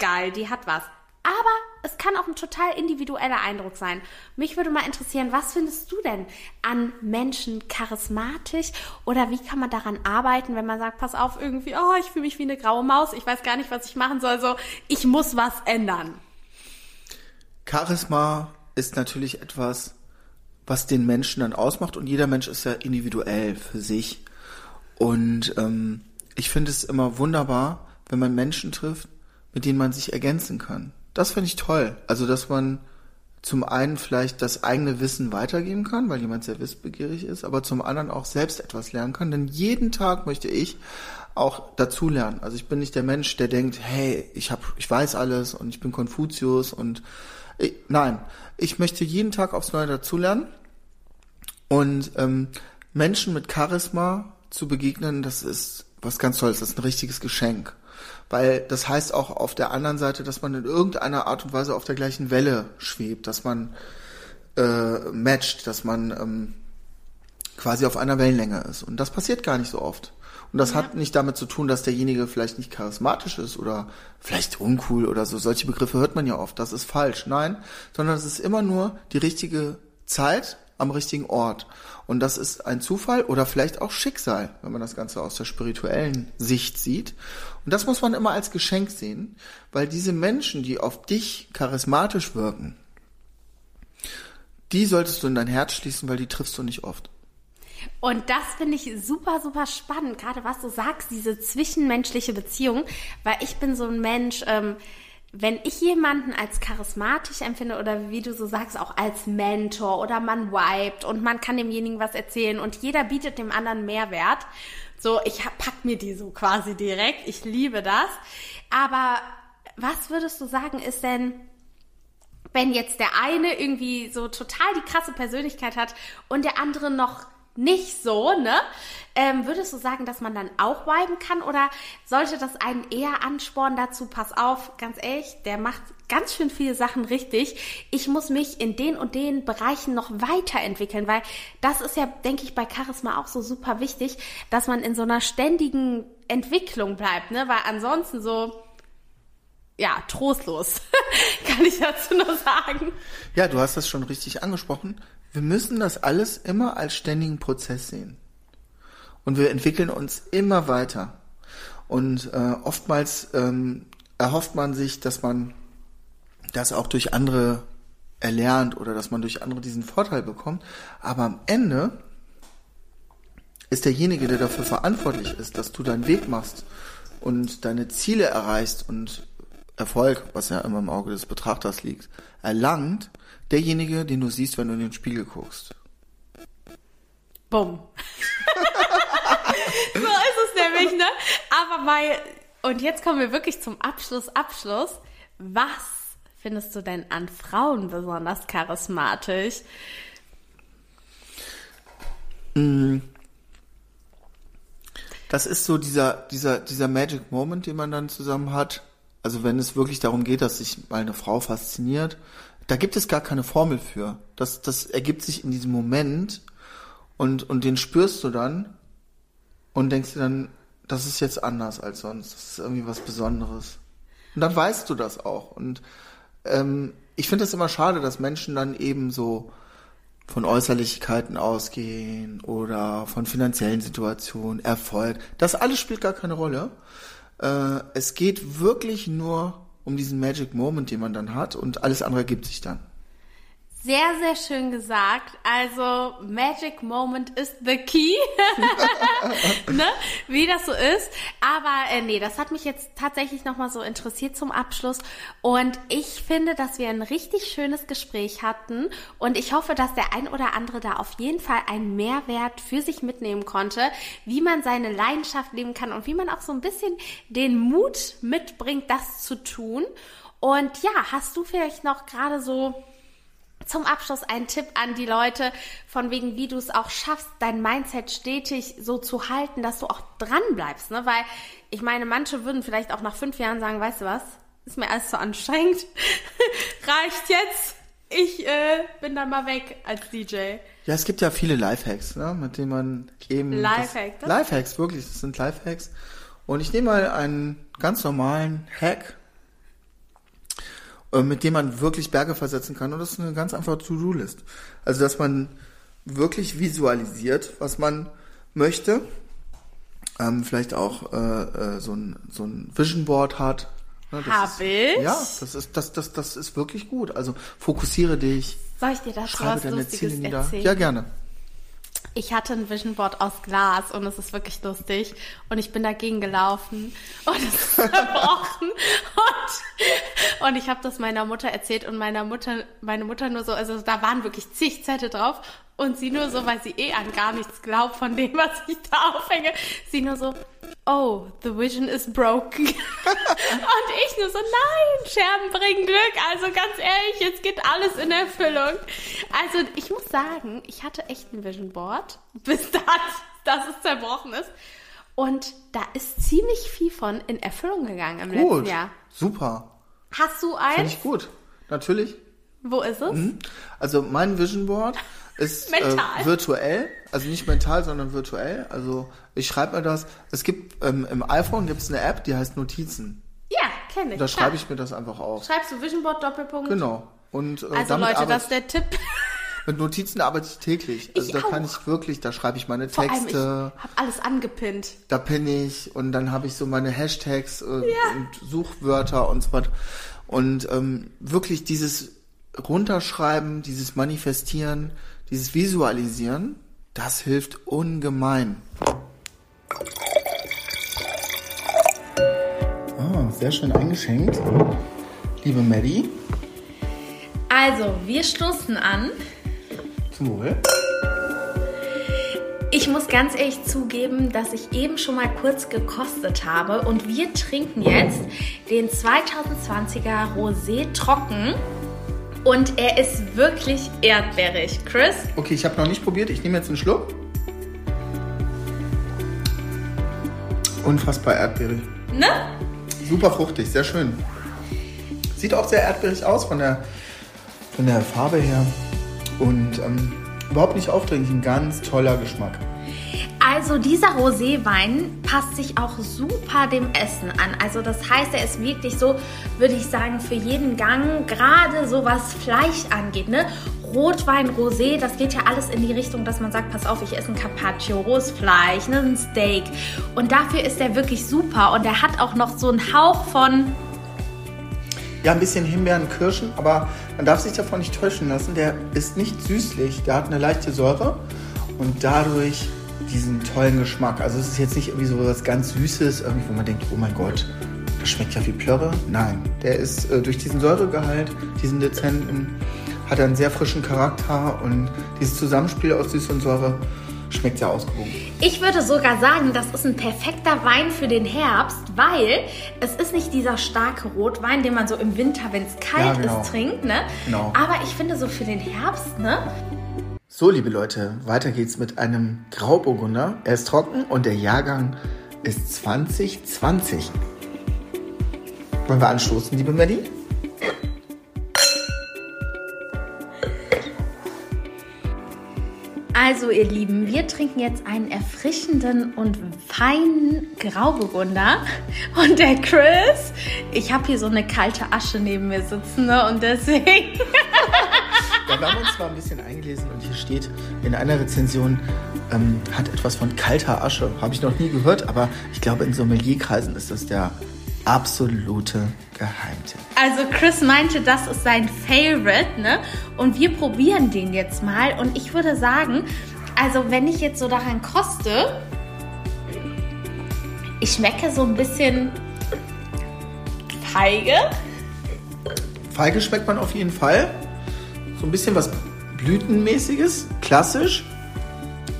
geil, die hat was. Aber es kann auch ein total individueller Eindruck sein. Mich würde mal interessieren, was findest du denn an Menschen charismatisch oder wie kann man daran arbeiten, wenn man sagt, pass auf, irgendwie, oh, ich fühle mich wie eine graue Maus, ich weiß gar nicht, was ich machen soll, so, ich muss was ändern. Charisma ist natürlich etwas, was den Menschen dann ausmacht und jeder Mensch ist ja individuell für sich. Und ähm, ich finde es immer wunderbar, wenn man Menschen trifft, mit denen man sich ergänzen kann. Das finde ich toll. Also, dass man zum einen vielleicht das eigene Wissen weitergeben kann, weil jemand sehr wissbegierig ist, aber zum anderen auch selbst etwas lernen kann. Denn jeden Tag möchte ich auch dazu lernen. Also ich bin nicht der Mensch, der denkt, hey, ich hab, ich weiß alles und ich bin Konfuzius und ich, nein, ich möchte jeden Tag aufs Neue dazulernen und ähm, Menschen mit Charisma zu begegnen, das ist was ganz Tolles, das ist ein richtiges Geschenk. Weil das heißt auch auf der anderen Seite, dass man in irgendeiner Art und Weise auf der gleichen Welle schwebt, dass man äh, matcht, dass man ähm, quasi auf einer Wellenlänge ist. Und das passiert gar nicht so oft. Und das ja. hat nicht damit zu tun, dass derjenige vielleicht nicht charismatisch ist oder vielleicht uncool oder so. Solche Begriffe hört man ja oft. Das ist falsch. Nein, sondern es ist immer nur die richtige Zeit am richtigen Ort. Und das ist ein Zufall oder vielleicht auch Schicksal, wenn man das Ganze aus der spirituellen Sicht sieht. Und das muss man immer als Geschenk sehen, weil diese Menschen, die auf dich charismatisch wirken, die solltest du in dein Herz schließen, weil die triffst du nicht oft. Und das finde ich super, super spannend, gerade was du sagst, diese zwischenmenschliche Beziehung, weil ich bin so ein Mensch, ähm, wenn ich jemanden als charismatisch empfinde oder wie du so sagst, auch als Mentor oder man vibet und man kann demjenigen was erzählen und jeder bietet dem anderen Mehrwert, So, ich pack mir die so quasi direkt. Ich liebe das. Aber was würdest du sagen, ist denn, wenn jetzt der eine irgendwie so total die krasse Persönlichkeit hat und der andere noch nicht so, ne? Ähm, würdest du sagen, dass man dann auch viben kann oder sollte das einen eher anspornen dazu, pass auf, ganz ehrlich, der macht ganz schön viele Sachen richtig. Ich muss mich in den und den Bereichen noch weiterentwickeln, weil das ist ja, denke ich, bei Charisma auch so super wichtig, dass man in so einer ständigen Entwicklung bleibt, ne? Weil ansonsten so, ja, trostlos, kann ich dazu nur sagen. Ja, du hast das schon richtig angesprochen. Wir müssen das alles immer als ständigen Prozess sehen. Und wir entwickeln uns immer weiter. Und äh, oftmals ähm, erhofft man sich, dass man das auch durch andere erlernt oder dass man durch andere diesen Vorteil bekommt. Aber am Ende ist derjenige, der dafür verantwortlich ist, dass du deinen Weg machst und deine Ziele erreichst und Erfolg, was ja immer im Auge des Betrachters liegt, erlangt derjenige, den du siehst, wenn du in den Spiegel guckst. Bumm. so ist es nämlich, ne? Aber mal, und jetzt kommen wir wirklich zum Abschluss, Abschluss. Was findest du denn an Frauen besonders charismatisch? Das ist so dieser, dieser, dieser Magic Moment, den man dann zusammen hat. Also wenn es wirklich darum geht, dass sich mal eine Frau fasziniert, da gibt es gar keine Formel für. Das, das ergibt sich in diesem Moment und, und den spürst du dann und denkst dir dann, das ist jetzt anders als sonst. Das ist irgendwie was Besonderes. Und dann weißt du das auch. Und ähm, ich finde es immer schade, dass Menschen dann eben so von Äußerlichkeiten ausgehen oder von finanziellen Situationen, Erfolg. Das alles spielt gar keine Rolle. Äh, es geht wirklich nur um diesen Magic Moment, den man dann hat und alles andere gibt sich dann. Sehr, sehr schön gesagt. Also, Magic Moment ist the key. ne? Wie das so ist. Aber äh, nee, das hat mich jetzt tatsächlich nochmal so interessiert zum Abschluss. Und ich finde, dass wir ein richtig schönes Gespräch hatten. Und ich hoffe, dass der ein oder andere da auf jeden Fall einen Mehrwert für sich mitnehmen konnte, wie man seine Leidenschaft leben kann und wie man auch so ein bisschen den Mut mitbringt, das zu tun. Und ja, hast du vielleicht noch gerade so zum Abschluss ein Tipp an die Leute, von wegen, wie du es auch schaffst, dein Mindset stetig so zu halten, dass du auch dran bleibst. Ne? Weil ich meine, manche würden vielleicht auch nach fünf Jahren sagen, weißt du was, ist mir alles zu anstrengend, reicht jetzt, ich äh, bin dann mal weg als DJ. Ja, es gibt ja viele Lifehacks, ne, mit denen man eben... Lifehacks? Das, Lifehacks, wirklich, das sind Lifehacks. Und ich nehme mal einen ganz normalen Hack, mit dem man wirklich Berge versetzen kann. Und das ist eine ganz einfache To-Do-List. Also, dass man wirklich visualisiert, was man möchte. Ähm, vielleicht auch äh, äh, so, ein, so ein Vision Board hat. Ne, Hab ich? Ja, das ist, das, das, das ist wirklich gut. Also fokussiere dich. Soll ich dir das schreibe was deine Lustiges Ziele nieder. erzählen? Ja, gerne. Ich hatte ein Vision Board aus Glas und es ist wirklich lustig. Und ich bin dagegen gelaufen und es ist zerbrochen. Und, ich habe das meiner Mutter erzählt und meiner Mutter, meine Mutter nur so, also da waren wirklich zig Zettel drauf und sie nur so, weil sie eh an gar nichts glaubt von dem, was ich da aufhänge, sie nur so, oh, the vision is broken. und ich nur so, nein, Scherben bringen Glück. Also ganz ehrlich, jetzt geht alles in Erfüllung. Also ich muss sagen, ich hatte echt ein Vision Board, bis das, dass es zerbrochen ist. Und da ist ziemlich viel von in Erfüllung gegangen im Gut. letzten Jahr. Super. Hast du Finde eins? ich gut. Natürlich. Wo ist es? Mhm. Also mein Vision Board ist äh, virtuell, also nicht mental, sondern virtuell. Also ich schreibe mir das. Es gibt ähm, im iPhone gibt es eine App, die heißt Notizen. Ja, kenne ich. Da schreibe ich mir das einfach auf. Schreibst du Vision Board Doppelpunkt? Genau. Und äh, Also Leute, das ist der Tipp. Mit Notizen arbeite ich täglich. Also Ich da kann auch. ich wirklich, da schreibe ich meine Vor allem, ich Texte, habe alles angepinnt. da pinne ich und dann habe ich so meine Hashtags äh, und Suchwörter und so weiter. Und ähm, wirklich dieses Runterschreiben, dieses Manifestieren, dieses Visualisieren, das hilft ungemein. Ah, sehr schön eingeschenkt. Liebe Maddie, Also, wir stoßen an. Zum Wohl. Ich muss ganz ehrlich zugeben, dass ich eben schon mal kurz gekostet habe und wir trinken jetzt den 2020er Rosé Trocken und er ist wirklich erdbeerig. Chris? Okay, ich habe noch nicht probiert. Ich nehme jetzt einen Schluck. Unfassbar erdbeerig. Ne? Super fruchtig, sehr schön. Sieht auch sehr erdbeerig aus von der, von der Farbe her. Und ähm, überhaupt nicht aufdringlich, ein ganz toller Geschmack. Also dieser Roséwein passt sich auch super dem Essen an. Also das heißt, er ist wirklich so, würde ich sagen, für jeden Gang, gerade so was Fleisch angeht. Ne? Rotwein, Rosé, das geht ja alles in die Richtung, dass man sagt, pass auf, ich esse ein Carpaccio, rohes Fleisch, ne, ein Steak. Und dafür ist er wirklich super. Und er hat auch noch so einen Hauch von ja, ein bisschen Himbeeren, Kirschen, aber man darf sich davon nicht täuschen lassen. Der ist nicht süßlich, der hat eine leichte Säure und dadurch diesen tollen Geschmack. Also es ist jetzt nicht irgendwie so was ganz Süßes, irgendwie, wo man denkt, oh mein Gott, das schmeckt ja wie Plörre. Nein, der ist äh, durch diesen Säuregehalt, diesen dezenten, hat einen sehr frischen Charakter und dieses Zusammenspiel aus Süß und Säure schmeckt sehr ausgewogen. Ich würde sogar sagen, das ist ein perfekter Wein für den Herbst, weil es ist nicht dieser starke Rotwein, den man so im Winter, wenn es kalt ja, genau. ist, trinkt. Ne? Genau. Aber ich finde so für den Herbst, ne? So, liebe Leute, weiter geht's mit einem Grauburgunder. Er ist trocken und der Jahrgang ist 2020. Wollen wir anstoßen, liebe Maddie? Also ihr Lieben, wir trinken jetzt einen erfrischenden und feinen Grauburgunder. Und der Chris, ich habe hier so eine kalte Asche neben mir sitzen ne? und deswegen... Ja, wir haben uns zwar ein bisschen eingelesen und hier steht in einer Rezension, ähm, hat etwas von kalter Asche. Habe ich noch nie gehört, aber ich glaube in Sommelierkreisen ist das der absolute Geheimtipp. Also Chris meinte, das ist sein Favorite, ne? Und wir probieren den jetzt mal. Und ich würde sagen, also wenn ich jetzt so daran koste, ich schmecke so ein bisschen Feige. Feige schmeckt man auf jeden Fall. So ein bisschen was Blütenmäßiges, klassisch.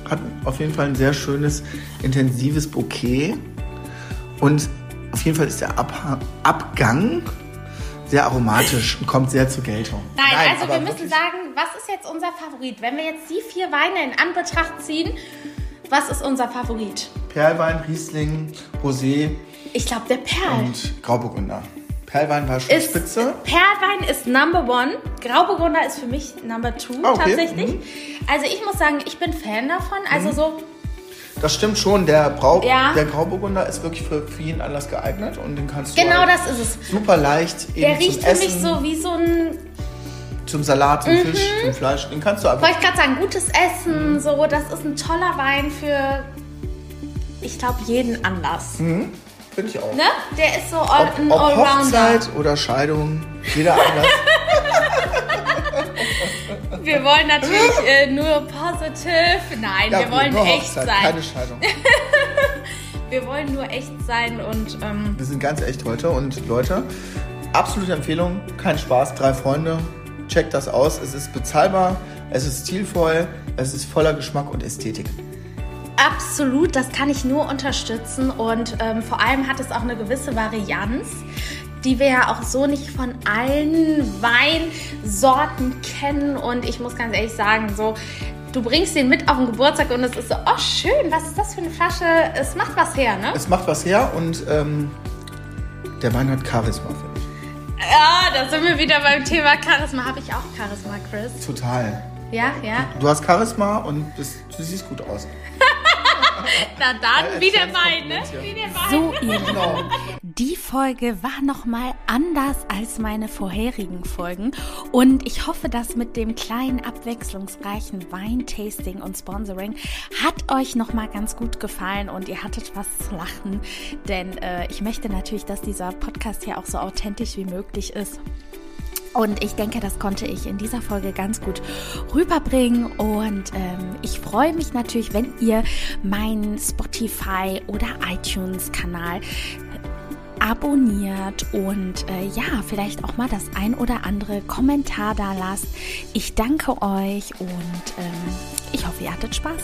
Hat auf jeden Fall ein sehr schönes, intensives Bouquet. Und auf jeden Fall ist der Ab Abgang sehr aromatisch und kommt sehr zur Geltung. Nein, Nein also wir müssen sagen, was ist jetzt unser Favorit? Wenn wir jetzt die vier Weine in Anbetracht ziehen, was ist unser Favorit? Perlwein, Riesling, Rosé. Ich glaube der Perl. Und Grauburgunder. Perlwein war schon ist, spitze. Perlwein ist Number One. Grauburgunder ist für mich Number Two ah, okay. tatsächlich. Mhm. Also ich muss sagen, ich bin Fan davon. Also mhm. so das stimmt schon, der, Brau ja. der Grauburgunder ist wirklich für, für jeden Anlass geeignet und den kannst du genau halt das ist es. super leicht eben Der riecht für Essen, mich so wie so ein zum Salat, zum mhm. Fisch, zum Fleisch, den kannst du einfach. Wollte ich gerade sagen, gutes Essen, mhm. so, das ist ein toller Wein für, ich glaube, jeden Anlass. Mhm. Finde ich auch. Ne? Der ist so all, ob, ein ob Allrounder. Hochzeit oder Scheidung, jeder Anlass. wir wollen natürlich äh, nur positiv. Nein, ja, wir wollen echt Hochzeit, sein. Keine Scheidung. wir wollen nur echt sein und. Ähm, wir sind ganz echt heute und Leute, absolute Empfehlung, kein Spaß, drei Freunde, checkt das aus. Es ist bezahlbar, es ist stilvoll, es ist voller Geschmack und Ästhetik. Absolut, das kann ich nur unterstützen und ähm, vor allem hat es auch eine gewisse Varianz die wir ja auch so nicht von allen Weinsorten kennen. Und ich muss ganz ehrlich sagen, so, du bringst den mit auf den Geburtstag und es ist so, oh schön, was ist das für eine Flasche? Es macht was her, ne? Es macht was her und ähm, der Wein hat Charisma, finde ich. Ja, da sind wir wieder beim Thema Charisma. Habe ich auch Charisma, Chris? Total. Ja, ja. Du, du hast Charisma und bist, du siehst gut aus. Na dann, wie der Wein, ne? Wie der Wein. So, ihr genau. Die Folge war nochmal anders als meine vorherigen Folgen und ich hoffe, dass mit dem kleinen abwechslungsreichen Weintasting und Sponsoring hat euch nochmal ganz gut gefallen und ihr hattet was zu lachen, denn äh, ich möchte natürlich, dass dieser Podcast hier auch so authentisch wie möglich ist. Und ich denke, das konnte ich in dieser Folge ganz gut rüberbringen. Und ähm, ich freue mich natürlich, wenn ihr meinen Spotify oder iTunes-Kanal abonniert und äh, ja, vielleicht auch mal das ein oder andere Kommentar da lasst. Ich danke euch und ähm, ich hoffe, ihr hattet Spaß.